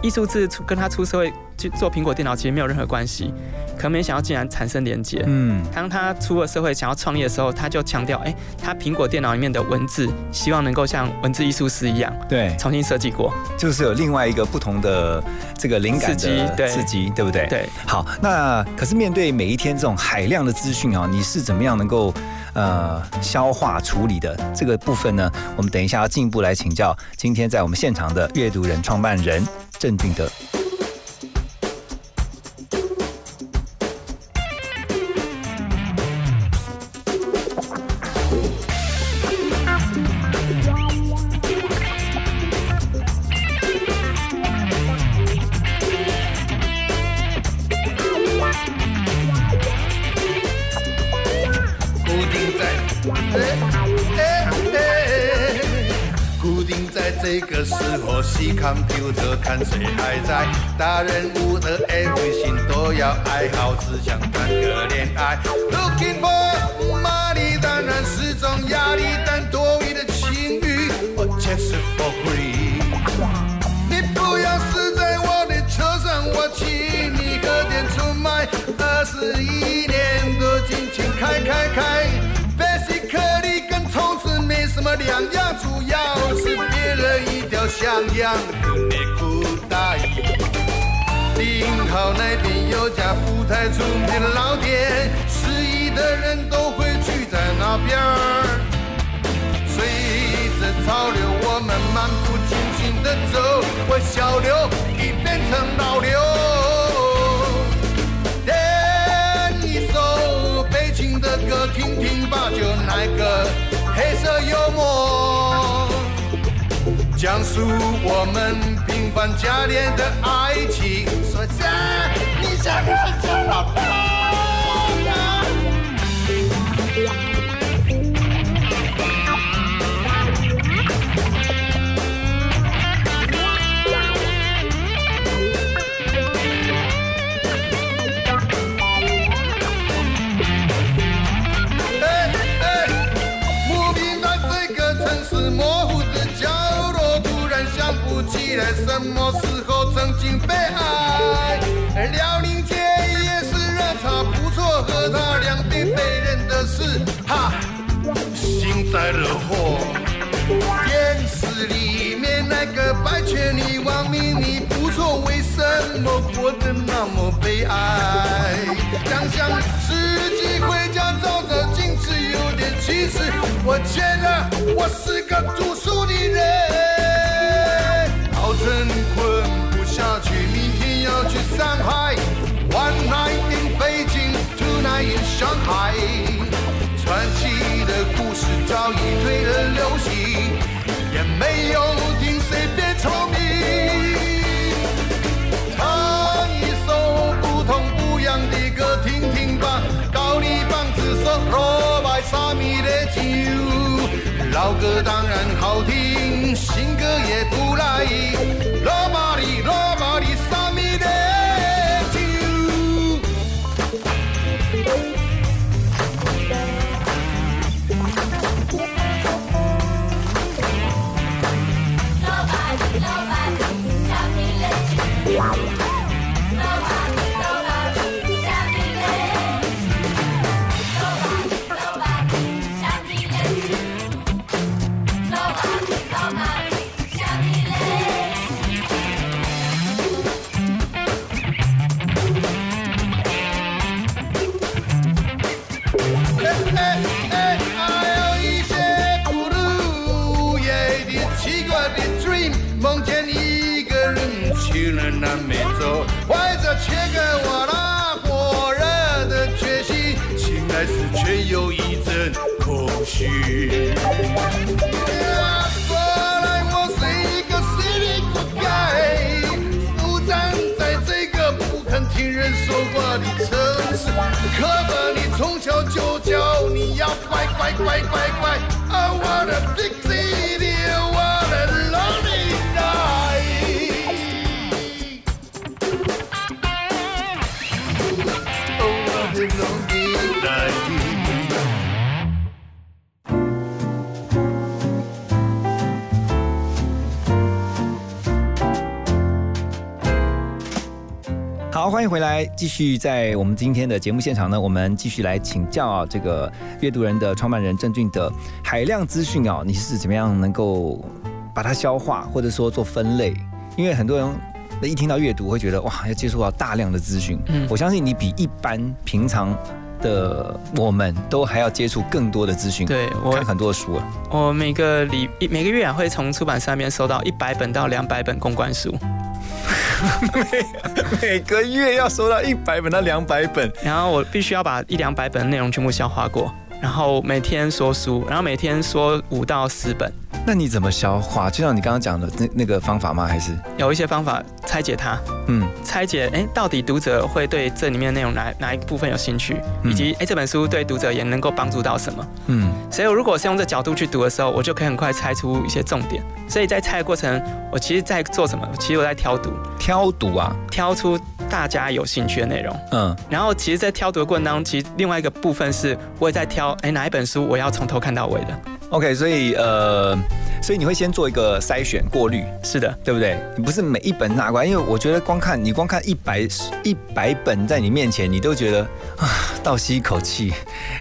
Speaker 5: 艺术字出跟他出社会去做苹果电脑其实没有任何关系，可没想到竟然产生连接。
Speaker 4: 嗯，
Speaker 5: 当他出了社会想要创业的时候，他就强调，哎，他苹果电脑里面的文字，希望能够像文字艺术师一样，
Speaker 4: 对，
Speaker 5: 重新设计过，
Speaker 4: 就是有另外一个不同的这个灵感
Speaker 5: 刺激，对，
Speaker 4: 刺激，对不对？
Speaker 5: 对。
Speaker 4: 好，那可是面对每一天这种海量的资讯啊，你是怎么样能够？呃，消化处理的这个部分呢，我们等一下要进一步来请教。今天在我们现场的阅读人创办人郑俊德。
Speaker 15: 是 computer 看谁还在，大人物的 every 心都要爱好，只想谈个恋爱。Looking for money 当然是两样，主要是。别人一条像样的内裤带。顶好那边有家不太出名的老店，失意的人都会聚在那边儿。随着潮流，我们漫不经心的走，我小刘已变成老刘。点一首悲情的歌听听吧，就那个黑色幽默。讲述我们平凡家恋的爱情，说在你想要就老婆。在什么时候曾经被爱？辽宁街也是热茶不错，和他两边被人的是哈，幸灾乐祸。电视里面那个白圈女王明你不错，为什么过得那么悲哀？想想自己回家照照镜子，有点其实，我觉得我是个读书的人。上海。One night in Beijing, two night in Shanghai。传奇的故事早已退了流行，也没有听谁变聪明。唱一首不痛不痒的歌听听吧，高丽棒子说，罗白沙米的酒。老歌当然好听，新歌也不赖。罗马里，罗课本你从小就教你要乖乖乖乖乖。I want a big thing。
Speaker 4: 好，欢迎回来，继续在我们今天的节目现场呢，我们继续来请教啊，这个阅读人的创办人郑俊的海量资讯啊，你是怎么样能够把它消化，或者说做分类？因为很多人一听到阅读会觉得哇，要接触到大量的资讯。
Speaker 5: 嗯
Speaker 4: 我相信你比一般平常的我们都还要接触更多的资讯，
Speaker 5: 对我
Speaker 4: 看很多书啊。
Speaker 5: 我每个礼一每个月啊会从出版社那边收到一百本到两百本公关书，
Speaker 4: 每 (laughs) 每个月要收到一百本到两百本，
Speaker 5: 然后我必须要把一两百本内容全部消化过，然后每天说书，然后每天说五到十本，
Speaker 4: 那你怎么消化？就像你刚刚讲的那那个方法吗？还是
Speaker 5: 有一些方法拆解它，
Speaker 4: 嗯，
Speaker 5: 拆解哎到底读者会对这里面的内容哪哪一部分有兴趣，
Speaker 4: 嗯
Speaker 5: 以及哎这本书对读者也能够帮助到什么。
Speaker 4: 嗯
Speaker 5: 所以，我如果是用这角度去读的时候，我就可以很快猜出一些重点。所以在猜的过程，我其实在做什么？其实我在挑读，
Speaker 4: 挑读啊，
Speaker 5: 挑出大家有兴趣的内容。
Speaker 4: 嗯，
Speaker 5: 然后，其实，在挑读的过程当中，其实另外一个部分是我也在挑，哎，哪一本书我要从头看到尾的。
Speaker 4: OK，所以呃，所以你会先做一个筛选过滤，
Speaker 5: 是的，
Speaker 4: 对不对？你不是每一本拿过来，因为我觉得光看你光看一百一百本在你面前，你都觉得啊倒吸一口气，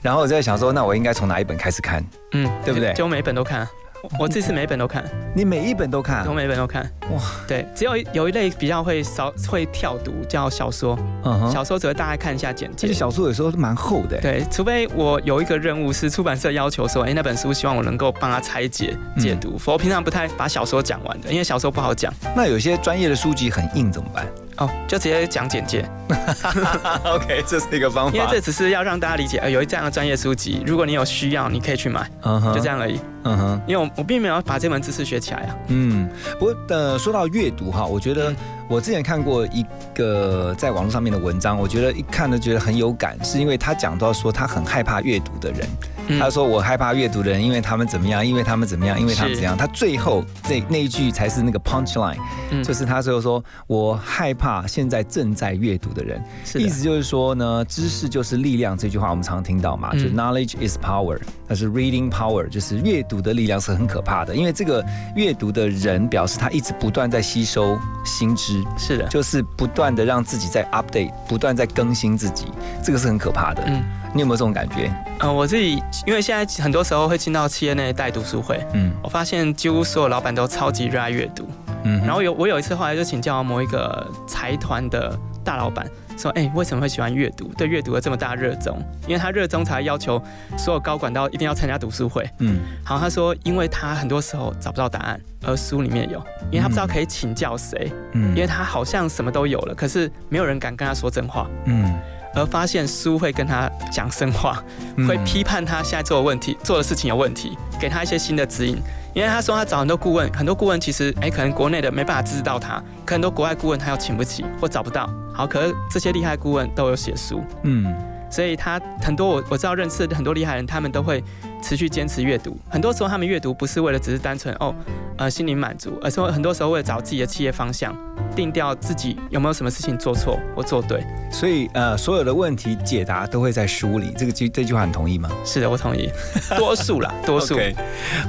Speaker 4: 然后我在想说，那我应该从哪一本开始看？
Speaker 5: 嗯，
Speaker 4: 对不对
Speaker 5: 就我每一本都看，我 (laughs) 我这次每一本都看，
Speaker 4: 你每一本都看
Speaker 5: 我每一本都看。
Speaker 4: 哇，
Speaker 5: 对，只有有一类比较会少会跳读，叫小说。
Speaker 4: 嗯哼
Speaker 5: 小说只会大概看一下简介。
Speaker 4: 而且小说有时候都蛮厚的，
Speaker 5: 对，除非我有一个任务是出版社要求说，哎，那本书希望我能够帮他拆解解读，否则我平常不太把小说讲完的，因为小说不好讲。
Speaker 4: 那有些专业的书籍很硬怎么办
Speaker 5: 哦，就直接讲简介。(laughs)
Speaker 4: OK，这是一个方法，
Speaker 5: 因为这只是要让大家理解，呃，有一这样的专业书籍，如果你有需要，你可以去买，
Speaker 4: 嗯哼
Speaker 5: 就这样而已。
Speaker 4: 嗯哼。
Speaker 5: 因为我我并没有把这门知识学起来啊。
Speaker 4: 嗯，不过呃，说到阅读哈，我觉得我之前看过一个在网络上面的文章，我觉得一看都觉得很有感，是因为他讲到说他很害怕阅读的人，
Speaker 5: 嗯
Speaker 4: 他说我害怕阅读的人，因为他们怎么样，因为他们怎么样，因为他们怎样，他最后那那一句才是那个 punch line，、
Speaker 5: 嗯。
Speaker 4: 就是他最后说我害怕现在正在阅读的人，
Speaker 5: 的。
Speaker 4: 意思就是说呢，知识就是力量这句话我们常听到嘛，
Speaker 5: 嗯。
Speaker 4: 就 knowledge is power，但是 reading power，就是阅读的力量是很可怕的，因为这个阅读的人表示他一直不断在吸收新知，
Speaker 5: 是的，
Speaker 4: 就是不断的让自己在 update，不断在更新自己，这个是很可怕的。
Speaker 5: 嗯，
Speaker 4: 你有没有这种感觉？
Speaker 5: 呃，我自己因为现在很多时候会进到企业内带读书会，
Speaker 4: 嗯
Speaker 5: 我发现几乎所有老板都超级热爱阅读。
Speaker 4: 嗯
Speaker 5: 然后有我有一次后来就请教某一个财团的大老板，说，哎、为什么会喜欢阅读？对阅读的这么大热衷？因为他热衷才要求所有高管到一定要参加读书会。
Speaker 4: 嗯
Speaker 5: 好，他说，因为他很多时候找不到答案，而书里面有，因为他不知道可以请教谁，
Speaker 4: 嗯
Speaker 5: 因为他好像什么都有了，可是没有人敢跟他说真话。
Speaker 4: 嗯
Speaker 5: 而发现书会跟他讲真话，
Speaker 4: 嗯
Speaker 5: 会批判他现在做的问题、做的事情有问题，给他一些新的指引。因为他说他找很多顾问，很多顾问其实哎，可能国内的没办法支持到他，可很多国外顾问他又请不起或找不到。好，可是这些厉害顾问都有写书，
Speaker 4: 嗯
Speaker 5: 所以他很多我我知道认识的很多厉害人，他们都会持续坚持阅读。很多时候他们阅读不是为了只是单纯哦呃心灵满足，而是很多时候为了找自己的企业方向，定掉自己有没有什么事情做错或做对。
Speaker 4: 所以呃，所有的问题解答都会在书里。这个句这句话你同意吗？
Speaker 5: 是的，我同意，(laughs) 多数啦，多数。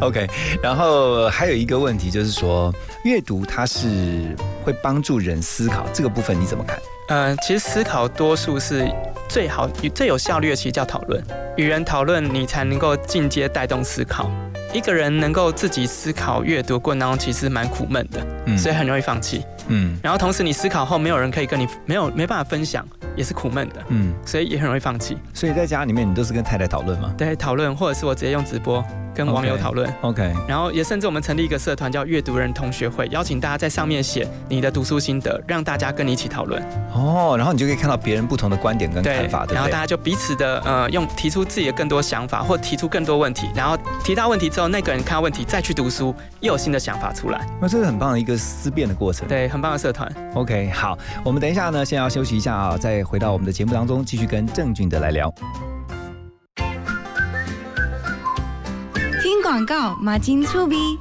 Speaker 4: OK 然后还有一个问题就是说，阅读它是会帮助人思考，这个部分你怎么看？
Speaker 5: 呃，其实思考多数是最好、最有效率的，其实叫讨论。与人讨论，你才能够进阶带动思考。一个人能够自己思考阅读过程当中，其实蛮苦闷的，
Speaker 4: 嗯
Speaker 5: 所以很容易放弃。
Speaker 4: 嗯
Speaker 5: 然后同时你思考后，没有人可以跟你没有没办法分享，也是苦闷的，
Speaker 4: 嗯，
Speaker 5: 所以也很容易放弃。
Speaker 4: 所以在家里面你都是跟太太讨论吗？
Speaker 5: 对，讨论或者是我直接用直播跟网友讨论。
Speaker 4: OK，
Speaker 5: 然后也甚至我们成立一个社团叫阅读人同学会，邀请大家在上面写你的读书心得，让大家跟你一起讨论。
Speaker 4: 哦，然后你就可以看到别人不同的观点跟看法，对？
Speaker 5: 然后大家就彼此的呃，用提出自己的更多想法，或提出更多问题，然后提到问题之后，那个人看到问题再去读书，又有新的想法出来。
Speaker 4: 那这是很棒的一个思辨的过程。
Speaker 5: 对，很棒的社团。
Speaker 4: OK，好，我们等一下呢，先要休息一下啊，再回到我们的节目当中，继续跟郑俊德来聊。
Speaker 13: 广告，马金醋逼。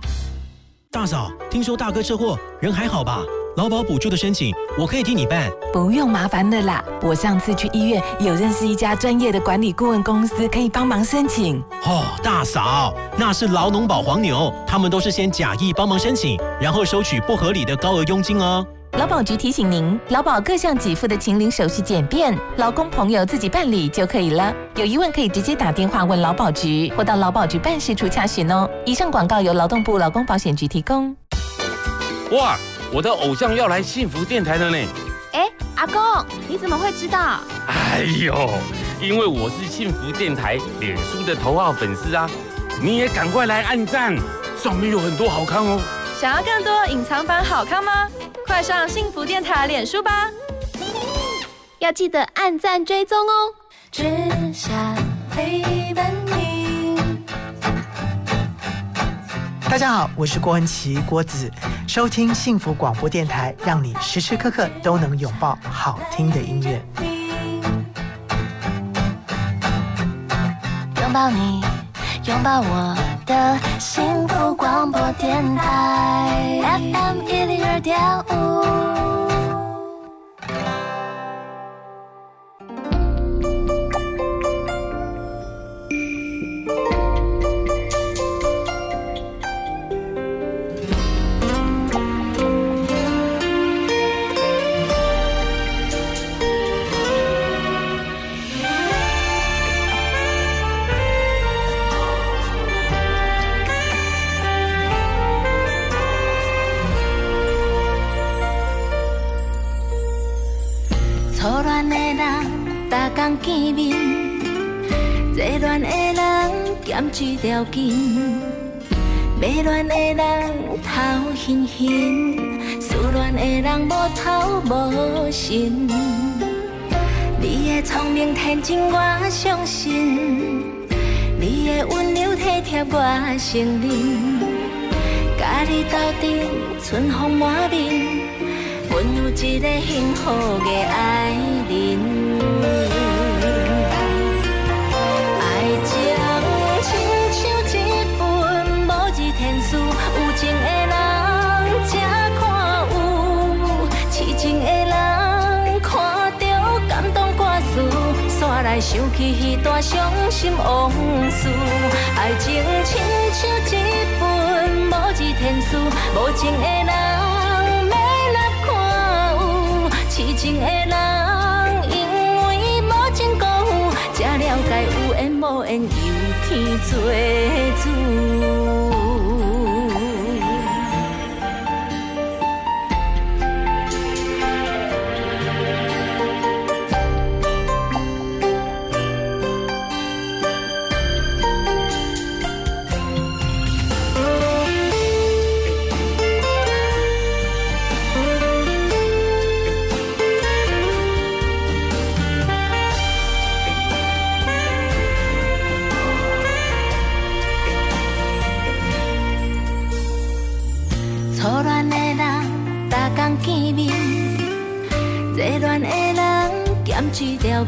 Speaker 16: 大嫂，听说大哥车祸，人还好吧？劳保补助的申请，我可以替你办。
Speaker 2: 不用麻烦的啦，我上次去医院有认识一家专业的管理顾问公司，可以帮忙申请。
Speaker 16: 哦，大嫂，那是劳农保黄牛，他们都是先假意帮忙申请，然后收取不合理的高额佣金哦。
Speaker 17: 劳保局提醒您，劳保各项给付的请领手续简便，劳工朋友自己办理就可以了。有疑问可以直接打电话问劳保局，或到劳保局办事处查询哦。以上广告由劳动部劳工保险局提供。
Speaker 18: 哇，我的偶像要来幸福电台了呢！
Speaker 19: 哎，阿公，你怎么会知道？
Speaker 18: 哎呦，因为我是幸福电台脸书的头号粉丝啊！你也赶快来按赞，上面有很多好看哦。
Speaker 13: 想要更多隐藏版好看吗？快上幸福电台脸书吧！
Speaker 19: 要记得按赞追踪哦。
Speaker 12: 只想陪伴你。
Speaker 20: 大家好，我是郭恩琪郭子，收听幸福广播电台，让你时时刻刻都能拥抱好听的音乐。
Speaker 12: 拥抱你，拥抱我的幸福广播电台，FM 一零二点五。逐工见面；热恋的人，减水条件；迷恋的人，头晕晕；思恋的人，无头无身。你的聪明天真，我相信；你的温柔体贴，我承认。甲你斗阵，春风满面。阮有一个幸福的爱人，想起迄段伤心往事。爱情亲像一本无字天书，无情的人。痴情的人，因为无情辜负，才了解有缘无缘，由天做主。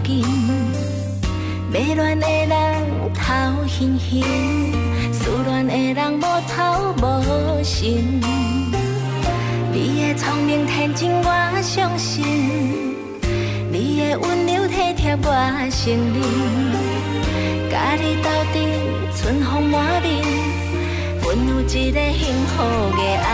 Speaker 12: 水条件；迷恋的人，头晕晕；思恋的人，无头无心。你的聪明天真，我相信；你的温柔体贴，我承认。甲你斗阵，春风满面。阮有一个幸福的爱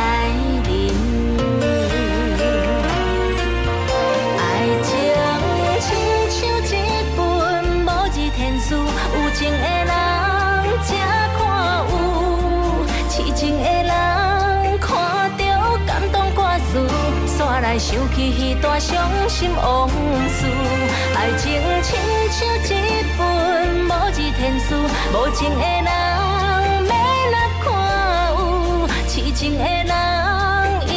Speaker 12: 想起彼段伤心往事，爱情亲像一本无字天书，无情的人要哪看有，痴情的人因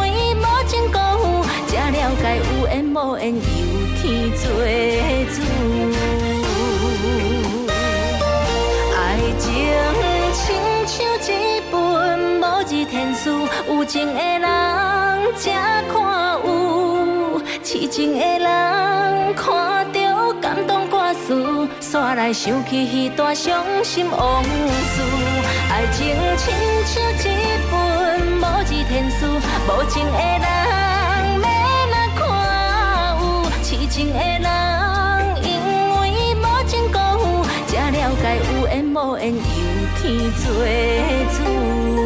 Speaker 12: 为无情辜负，才了解有缘无缘由天做主。爱情亲像一本无字天书，有情的人。才看有，痴情的人看到感动歌词，煞来想起迄段伤心往事。爱情亲像一本无字天书，无情的人要来看有，痴情的人因为无情辜负，才了解有缘无缘由天作主。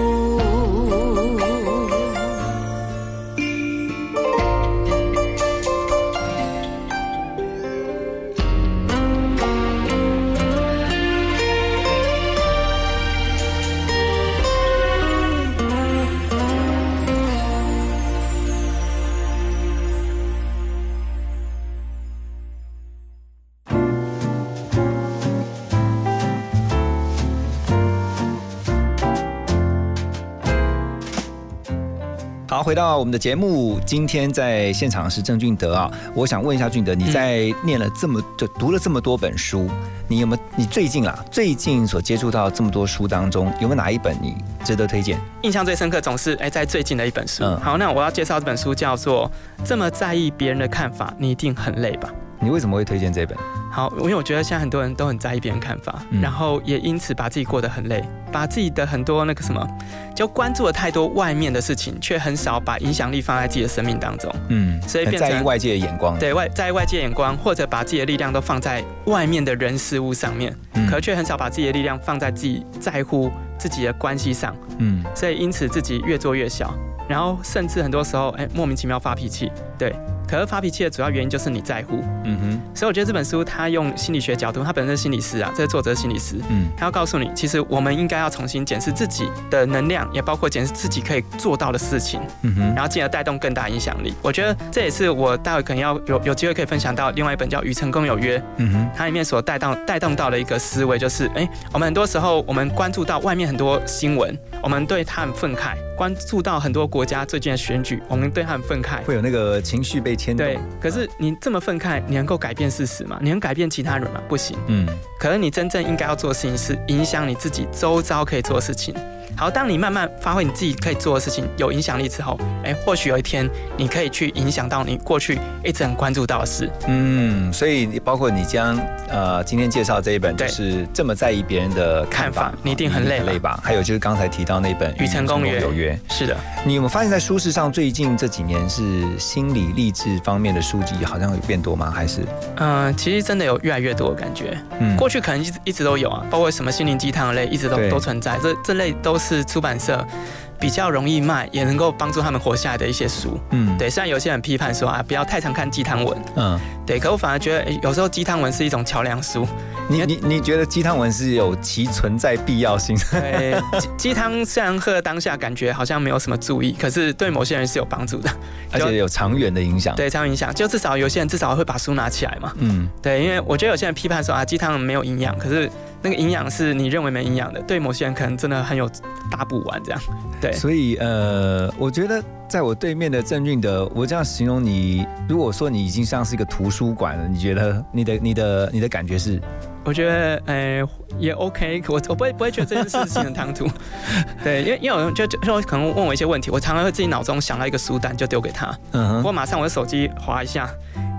Speaker 4: 好，回到我们的节目，今天在现场是郑俊德啊。我想问一下俊德，你在念了这么就读了这么多本书，你有没有你最近啊最近所接触到这么多书当中，有没有哪一本你值得推荐？
Speaker 5: 印象最深刻总是哎在最近的一本书。
Speaker 4: 嗯
Speaker 5: 好，那我要介绍这本书叫做《这么在意别人的看法，你一定很累吧》。
Speaker 4: 你为什么会推荐这本？
Speaker 5: 好，因为我觉得现在很多人都很在意别人看法，
Speaker 4: 嗯
Speaker 5: 然后也因此把自己过得很累，把自己的很多那个什么，就关注了太多外面的事情，却很少把影响力放在自己的生命当中。
Speaker 4: 嗯，
Speaker 5: 所以变成
Speaker 4: 在意外界的眼光。
Speaker 5: 对外在意外界眼光，或者把自己的力量都放在外面的人事物上面，
Speaker 4: 嗯
Speaker 5: 可却很少把自己的力量放在自己在乎自己的关系上，
Speaker 4: 嗯
Speaker 5: 所以因此自己越做越小，然后甚至很多时候哎莫名其妙发脾气，对。可是发脾气的主要原因就是你在乎，
Speaker 4: 嗯哼，
Speaker 5: 所以我觉得这本书它用心理学角度，它本身是心理师啊，这个作者是心理师，
Speaker 4: 嗯。
Speaker 5: 他要告诉你，其实我们应该要重新检视自己的能量，也包括检视自己可以做到的事情，
Speaker 4: 嗯哼。
Speaker 5: 然后进而带动更大影响力。我觉得这也是我待会可能要有有机会可以分享到另外一本叫《与成功有约》，
Speaker 4: 嗯哼，
Speaker 5: 它里面所带动带动到的一个思维，就是哎，我们很多时候我们关注到外面很多新闻，我们对他很愤慨；关注到很多国家最近的选举，我们对他很愤慨。
Speaker 4: 会有那个情绪被牵动。
Speaker 5: 对，可是你这么愤慨，你能够改变事实吗？你能改变其他人吗？不行。
Speaker 4: 嗯
Speaker 5: 可是你真正应该要做的事情是影响你自己周遭可以做的事情。好，当你慢慢发挥你自己可以做的事情，有影响力之后，哎，或许有一天你可以去影响到你过去一直很关注到的事。
Speaker 4: 嗯，所以包括你将呃今天介绍这一本，就是这么在意别人的看法
Speaker 5: 看法，你一定很累吧
Speaker 4: 累吧？还有就是刚才提到那本《
Speaker 5: 与成功约
Speaker 4: 有约》，
Speaker 5: 是的，
Speaker 4: 你有没有发现，在书市上最近这几年是心理励志方面的书籍好像有变多吗？还是
Speaker 5: 嗯、其实真的有越来越多的感觉。
Speaker 4: 嗯
Speaker 5: 过去可能一直一直都有啊，包括什么心灵鸡汤类，一直都都存在。这这类都是出版社。比较容易卖，也能够帮助他们活下来的一些书。
Speaker 4: 嗯
Speaker 5: 对，虽然有些人批判说啊，不要太常看鸡汤文，
Speaker 4: 嗯，
Speaker 5: 对，可我反而觉得，诶有时候鸡汤文是一种桥梁书。
Speaker 4: 你你你觉得鸡汤文是有其存在必要性？(laughs)
Speaker 5: 对，鸡鸡汤虽然喝了当下感觉好像没有什么注意，可是对某些人是有帮助的，(laughs)
Speaker 4: 而且有长远的影响。
Speaker 5: 对，长远影响。就至少有些人至少会把书拿起来嘛。
Speaker 4: 嗯，
Speaker 5: 对，因为我觉得有些人批判说啊，鸡汤没有营养，可是那个营养是你认为没营养的，对某些人可能真的很有大补丸这样。对，
Speaker 4: 所以呃，我觉得在我对面的郑俊的，我这样形容你，如果说你已经像是一个图书馆了，你觉得你的你的你的感觉是？
Speaker 5: 我觉得呃也 OK，我我不会不会觉得这件事情很唐突。(laughs) 对，因为因为有人就就就可能问我一些问题，我常常会自己脑中想到一个书单就丢给他，
Speaker 4: 嗯
Speaker 5: 我马上我的手机划一下，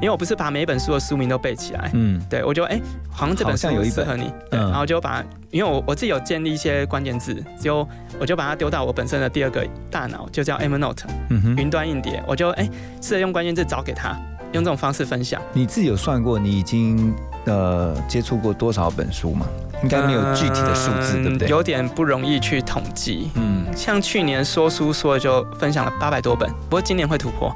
Speaker 5: 因为我不是把每一本书的书名都背起来，
Speaker 4: 嗯，
Speaker 5: 对我就哎、好像这本书
Speaker 4: 好像有一本。
Speaker 5: 适合你，对，
Speaker 4: 嗯
Speaker 5: 然后就把因为我我自己有建立一些关键字，就我就把它丢到我本身的第二个大脑，就叫 Evernote
Speaker 4: 嗯哼。
Speaker 5: 云端硬碟，我就哎试着用关键字找给他，用这种方式分享。
Speaker 4: 你自己有算过你已经呃接触过多少本书吗？应该没有具体的数字，
Speaker 5: 嗯
Speaker 4: 对不对？
Speaker 5: 有点不容易去统计。
Speaker 4: 嗯，
Speaker 5: 像去年说书说的就分享了八百多本，不过今年会突破，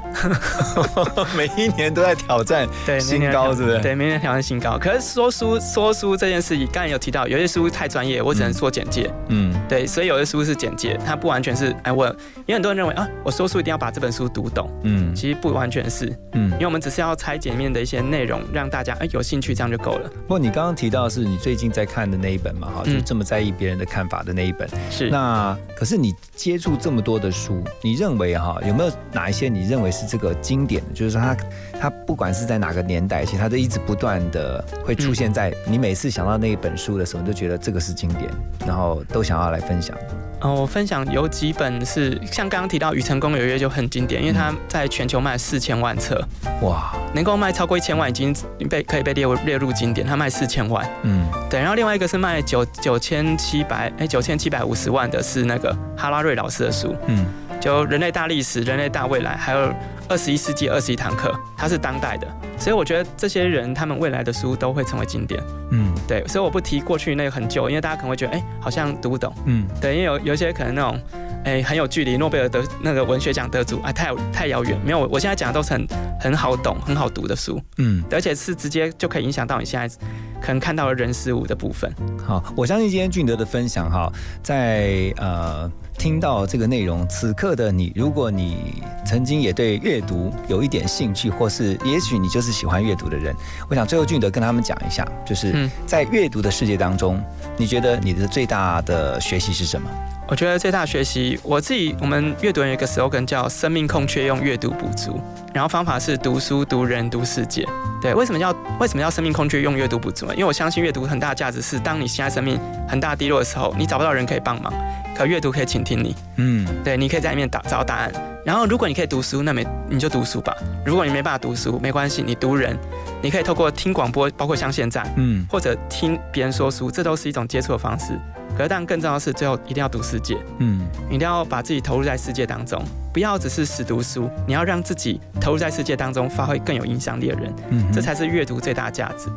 Speaker 5: (laughs)
Speaker 4: 每一年都在挑战
Speaker 5: 对
Speaker 4: 新高，是不是？
Speaker 5: 对，明年挑战新高。可是说书说书这件事情，刚才有提到，有些书太专业，我只能做简介。
Speaker 4: 嗯，
Speaker 5: 对，所以有些书是简介，它不完全是哎我，因为很多人认为啊，我说书一定要把这本书读懂，
Speaker 4: 嗯
Speaker 5: 其实不完全是，
Speaker 4: 嗯
Speaker 5: 因为我们只是要拆解里面的一些内容，让大家哎有兴趣，这样就够了。
Speaker 4: 不过你刚刚提到的是你最近在看的那一本嘛，哈，就是这么在意别人的看法的那一本。
Speaker 5: 是
Speaker 4: 那可是你接触这么多的书，你认为哈有没有哪一些你认为是这个经典的？就是说它它不管是在哪个年代，其实它都一直不断的会出现在你每次想到那一本书的时候，你就觉得这个是经典，然后都想要来分享。
Speaker 5: 呃，我分享有几本是像刚刚提到《与成功有约》就很经典，因为它在全球卖四千万册，
Speaker 4: 哇，
Speaker 5: 能够卖超过一千万已经被可以被列入列入经典，它卖四千万。
Speaker 4: 嗯，
Speaker 5: 对，然后另外一个是卖九九千七百哎九千七百五十万的是那个哈拉瑞老师的书，
Speaker 4: 嗯，
Speaker 5: 就人类大历史、人类大未来，还有二十一世纪二十一堂课，它是当代的，所以我觉得这些人他们未来的书都会成为经典。
Speaker 4: 嗯，
Speaker 5: 对，所以我不提过去那个很旧，因为大家可能会觉得哎好像读不懂，
Speaker 4: 嗯，
Speaker 5: 对，因为有有一些可能那种。哎，很有距离，诺贝尔得那个文学奖得主啊，太太遥远。没有，我我现在讲的都是很很好懂、很好读的书，
Speaker 4: 嗯，
Speaker 5: 而且是直接就可以影响到你现在可能看到的人事物的部分。
Speaker 4: 好，我相信今天俊德的分享哈，在呃听到这个内容，此刻的你，如果你曾经也对阅读有一点兴趣，或是也许你就是喜欢阅读的人，我想最后俊德跟他们讲一下，就是
Speaker 5: 嗯
Speaker 4: 在阅读的世界当中，你觉得你的最大的学习是什么？
Speaker 5: 我觉得最大的学习，我自己我们阅读人有一个 slogan 叫“生命空缺用阅读补足”，然后方法是读书、读人、读世界。对，为什么要为什么要生命空缺用阅读补足呢？因为我相信阅读很大的价值是，当你现在生命很大低落的时候，你找不到人可以帮忙，可阅读可以倾听你。
Speaker 4: 嗯，
Speaker 5: 对，你可以在里面找找答案。然后，如果你可以读书，那没你就读书吧。如果你没办法读书，没关系，你读人，你可以透过听广播，包括像现在，
Speaker 4: 嗯，
Speaker 5: 或者听别人说书，这都是一种接触的方式。可是，但更重要的是，最后一定要读世界，
Speaker 4: 嗯，
Speaker 5: 你一定要把自己投入在世界当中，不要只是死读书，你要让自己投入在世界当中，发挥更有影响力的人，
Speaker 4: 嗯
Speaker 5: 这才是阅读最大的价值。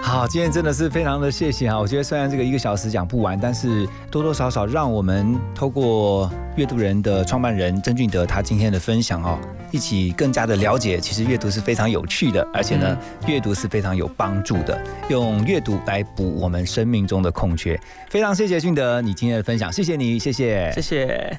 Speaker 4: 好，今天真的是非常的谢谢啊。我觉得虽然这个一个小时讲不完，但是多多少少让我们透过阅读人的创办人曾俊德他今天的分享哦，一起更加的了解，其实阅读是非常有趣的，而且呢，阅读是非常有帮助的，用阅读来补我们生命中的空缺。非常谢谢俊德你今天的分享，谢谢你，谢谢，
Speaker 5: 谢谢。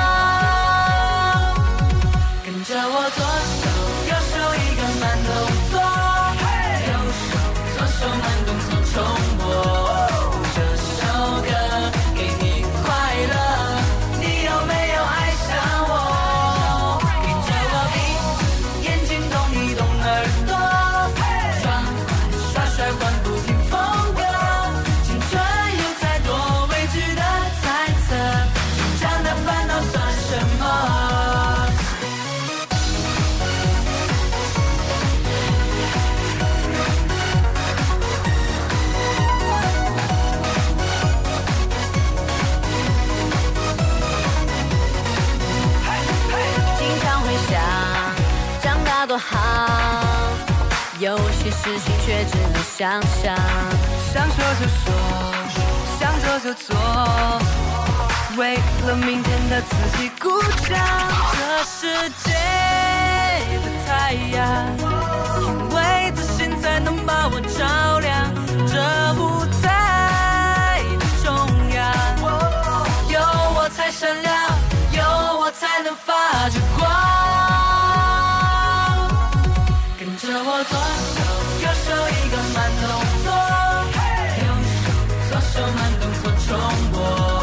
Speaker 3: 我左手右手
Speaker 12: 事情却只能想象。
Speaker 3: 想说就说，想做就做，为了明天的自己鼓掌。这世界的太阳，因为自信才能把我照亮。这舞台的中央，有我才闪亮，有我才能发着光。跟着我左手慢动作重播。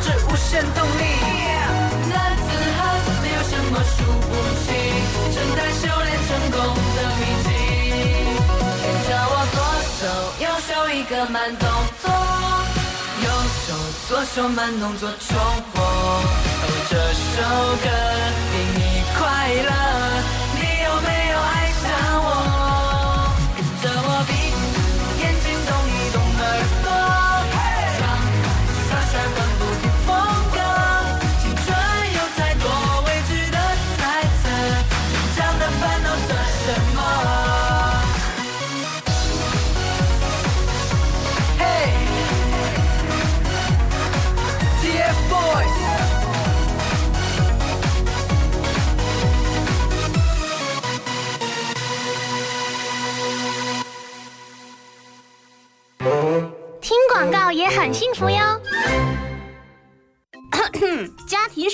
Speaker 3: 充满斗志，无限动力。男子汉没有什么输不起，正在修炼成功的秘籍。跟着我左手右手一个慢动作，右手左手慢动作重播。哦，这首歌给你快乐，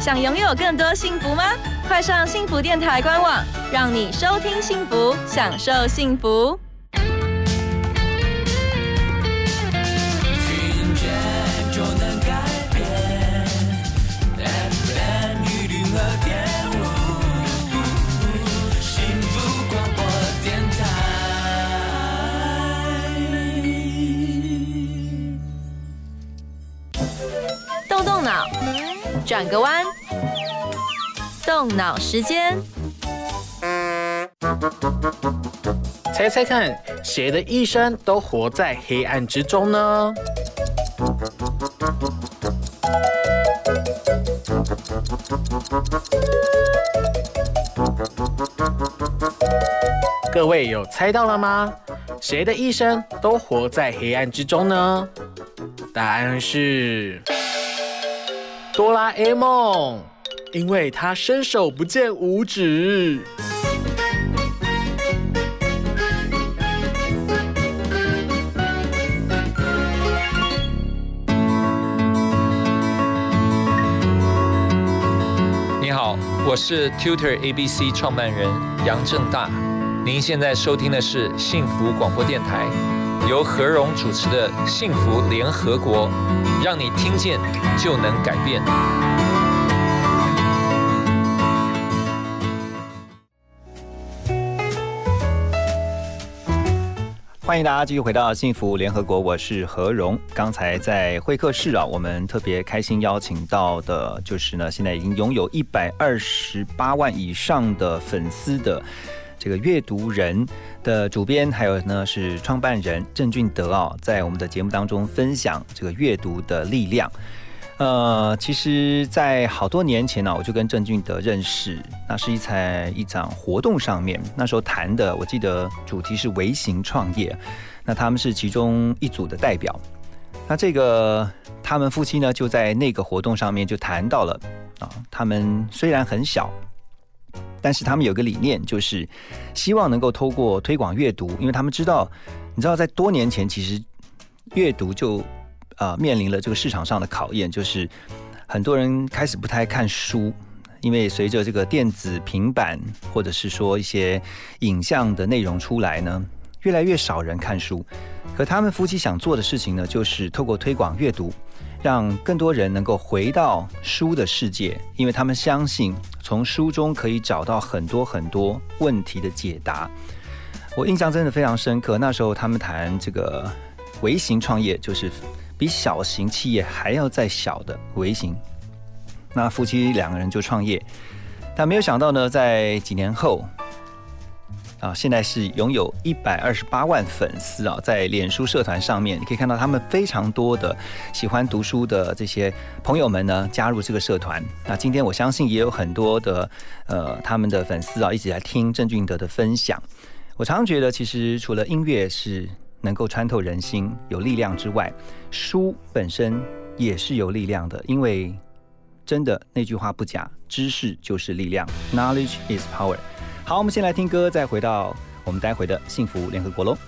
Speaker 13: 想拥有更多幸福吗？快上幸福电台官网，让你收听幸福，享受幸福。
Speaker 3: 听见就能改变，FM 一零二点五，幸福广播电台。
Speaker 13: 动动脑，转个弯，动脑时间。
Speaker 21: 猜猜看，谁的一生都活在黑暗之中呢？各位有猜到了吗？谁的一生都活在黑暗之中呢？答案是哆啦 A 梦，因为他伸手不见五指。
Speaker 22: 你好，我是 Tutor ABC 创办人杨正大。您现在收听的是幸福广播电台，由何荣主持的《幸福联合国》，让你听见就能改变。
Speaker 4: 欢迎大家继续回到幸福联合国，我是何荣。刚才在会客室啊，我们特别开心邀请到的，就是呢，现在已经拥有一百二十八万以上的粉丝的这个阅读人的主编，还有呢是创办人郑俊德啊，在我们的节目当中分享这个阅读的力量。呃，其实，在好多年前呢、我就跟郑俊德认识，那是一在一场活动上面，那时候谈的，我记得主题是微型创业，那他们是其中一组的代表。那这个他们夫妻呢，就在那个活动上面就谈到了啊，他们虽然很小，但是他们有个理念，就是希望能够透过推广阅读，因为他们知道，你知道，在多年前其实阅读就呃面临了这个市场上的考验，就是很多人开始不太看书，因为随着这个电子平板或者是说一些影像的内容出来呢，越来越少人看书。可他们夫妻想做的事情呢，就是透过推广阅读，让更多人能够回到书的世界，因为他们相信从书中可以找到很多很多问题的解答。我印象真的非常深刻。那时候他们谈这个微型创业，就是比小型企业还要再小的微型。那夫妻两个人就创业，但没有想到呢，在几年后。啊，现在是拥有一百二十八万粉丝啊，在脸书社团上面，你可以看到他们非常多的喜欢读书的这些朋友们呢，加入这个社团。那今天我相信也有很多的呃他们的粉丝啊，一起来听郑俊德的分享。我常常觉得，其实除了音乐是能够穿透人心、有力量之外，书本身也是有力量的，因为真的那句话不假，知识就是力量，Knowledge is power。好，我们先来听歌，再回到我们待会的幸福联合国喽。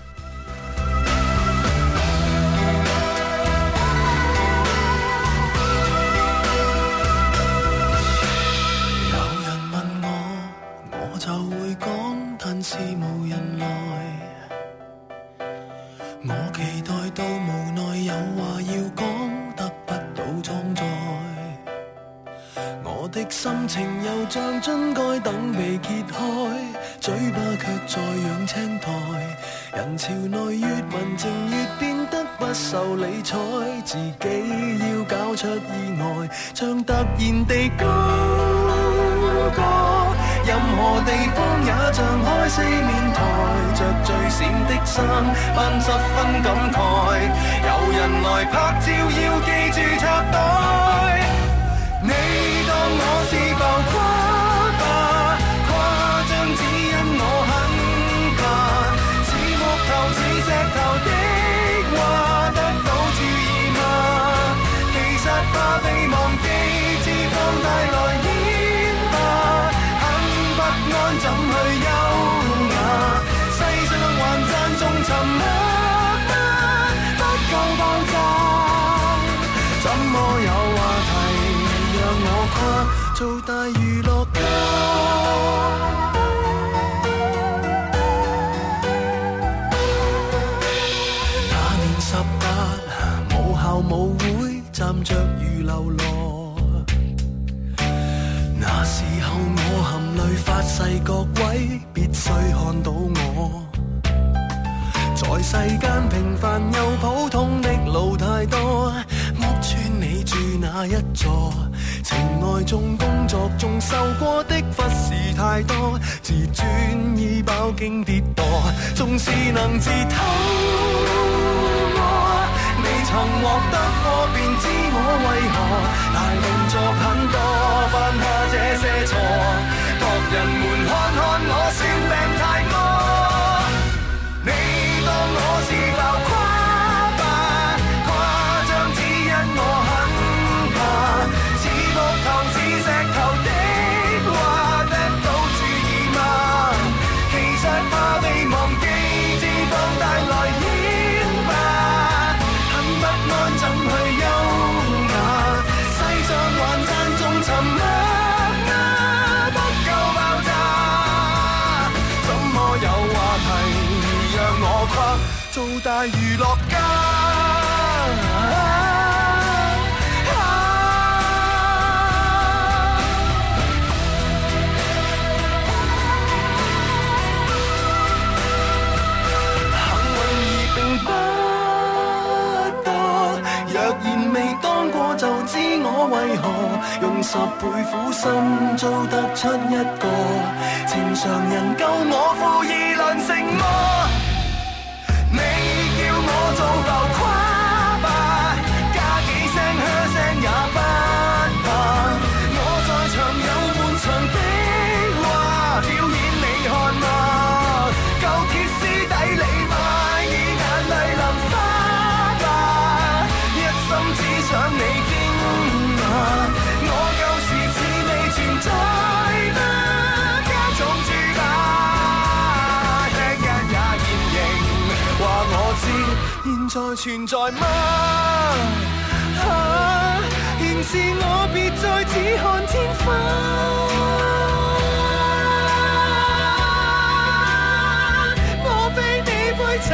Speaker 23: 青苔。人潮内越文静越变得不受理睬，自己要搞出意外，像突然地高歌。任何地方也像开四面台，着最闪的衫，扮十分感慨。有人来拍照，要记住插袋。你当我是浮夸做大娛樂家。那年十八，母校舞會站着如流羅。那時候我含淚發誓，各位必須看到我。在世間平凡又普通的路太多，屋村你住哪一座？爱中、工作中受过的忽视太多，自尊已饱经跌堕，纵是能自偷我，未曾获得过便知我为何大动作很多，犯下这些错，各人们看看我。十倍苦心做得出一个情常人，救我負義良成么？存在吗？哈，仍是我别再只看天花。我非你杯茶，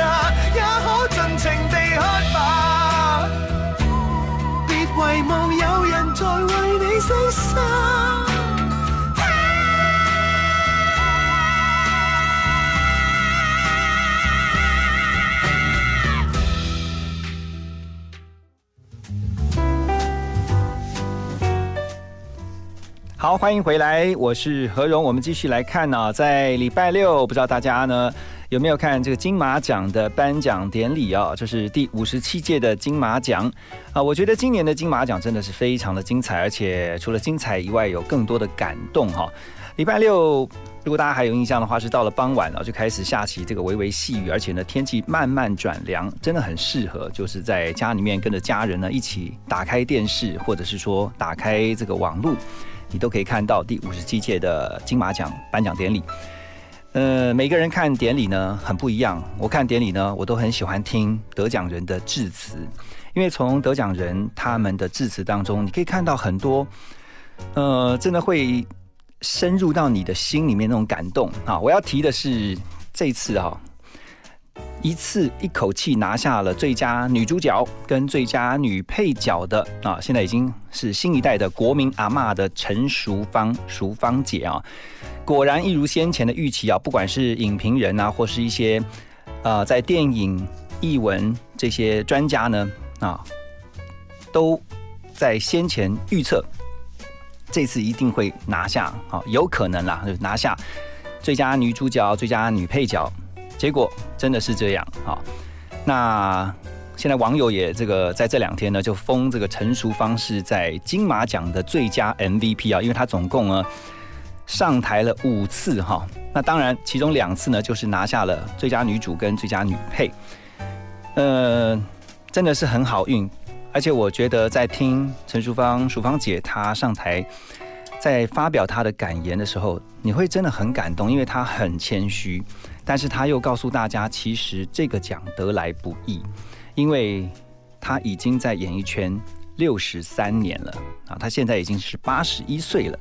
Speaker 4: 好，欢迎回来，我是何荣。我们继续来看呢、在礼拜六，不知道大家呢有没有看这个金马奖的颁奖典礼啊？这是第五十七届的金马奖啊。我觉得今年的金马奖真的是非常的精彩，而且除了精彩以外，有更多的感动哈、礼拜六，如果大家还有印象的话，是到了傍晚啊，就开始下起这个微微细雨，而且呢，天气慢慢转凉，真的很适合，就是在家里面跟着家人呢一起打开电视，或者是说打开这个网络，你都可以看到第五十七届的金马奖颁奖典礼。呃，每个人看典礼呢很不一样。我看典礼呢，我都很喜欢听得奖人的致辞，因为从得奖人他们的致辞当中，你可以看到很多，呃，真的会深入到你的心里面那种感动啊！我要提的是这一次哈、一次一口气拿下了最佳女主角跟最佳女配角的啊，现在已经是新一代的国民阿嬷的陈淑芳淑芳姐啊，果然一如先前的预期啊，不管是影评人啊，或是一些呃在电影、译文这些专家呢啊，都在先前预测这次一定会拿下啊，有可能啦，就拿下最佳女主角、最佳女配角。结果真的是这样啊！那现在网友也这个在这两天呢，就封这个陈淑芳是在金马奖的最佳 MVP 啊，因为她总共呢上台了五次哈。那当然，其中两次呢就是拿下了最佳女主跟最佳女配，呃，真的是很好运。而且我觉得在听陈淑芳淑芳姐她上台。在发表她的感言的时候，你会真的很感动，因为她很谦虚，但是他又告诉大家，其实这个奖得来不易，因为他已经在演艺圈六十三年了啊，他现在已经是八十一岁了，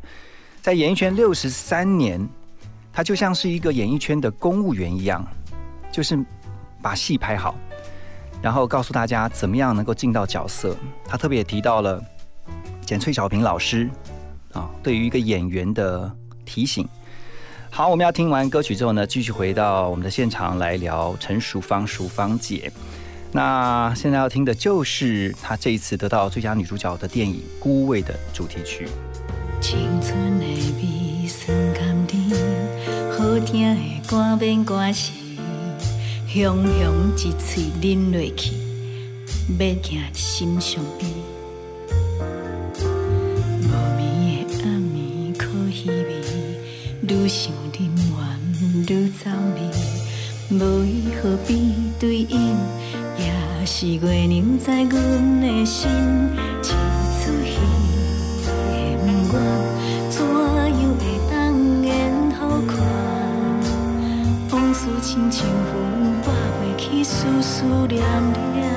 Speaker 4: 在演艺圈六十三年，他就像是一个演艺圈的公务员一样，就是把戏拍好，然后告诉大家怎么样能够进到角色。他特别也提到了简翠小平老师。啊，对于一个演员的提醒。好，我们要听完歌曲之后呢，继续回到我们的现场来聊陈淑芳淑芳姐。那现在要听的就是她这一次得到最佳女主角的电影《孤味》的主题曲。
Speaker 12: 青春的味酸甘甜，好听的歌变歌词，雄雄一喙饮落去，要行心上边。愈想人怨愈走味，无伊何必对饮，也是月亮在阮的心。一出戏的不愿，怎样会当演好看？往事亲像云，我袂去思思念念。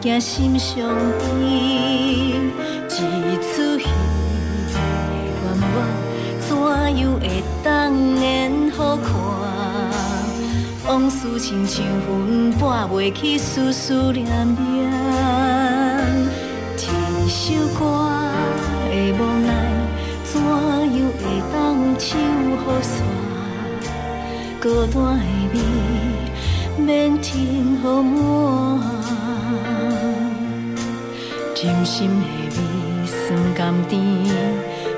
Speaker 12: 惊，心伤悲。一出戏的愿望，怎样会当演好看？往事亲像云，拨袂去丝丝念念。一首歌的无奈，怎样会当唱好煞？孤单的味。免听予我，真心的味酸甘甜，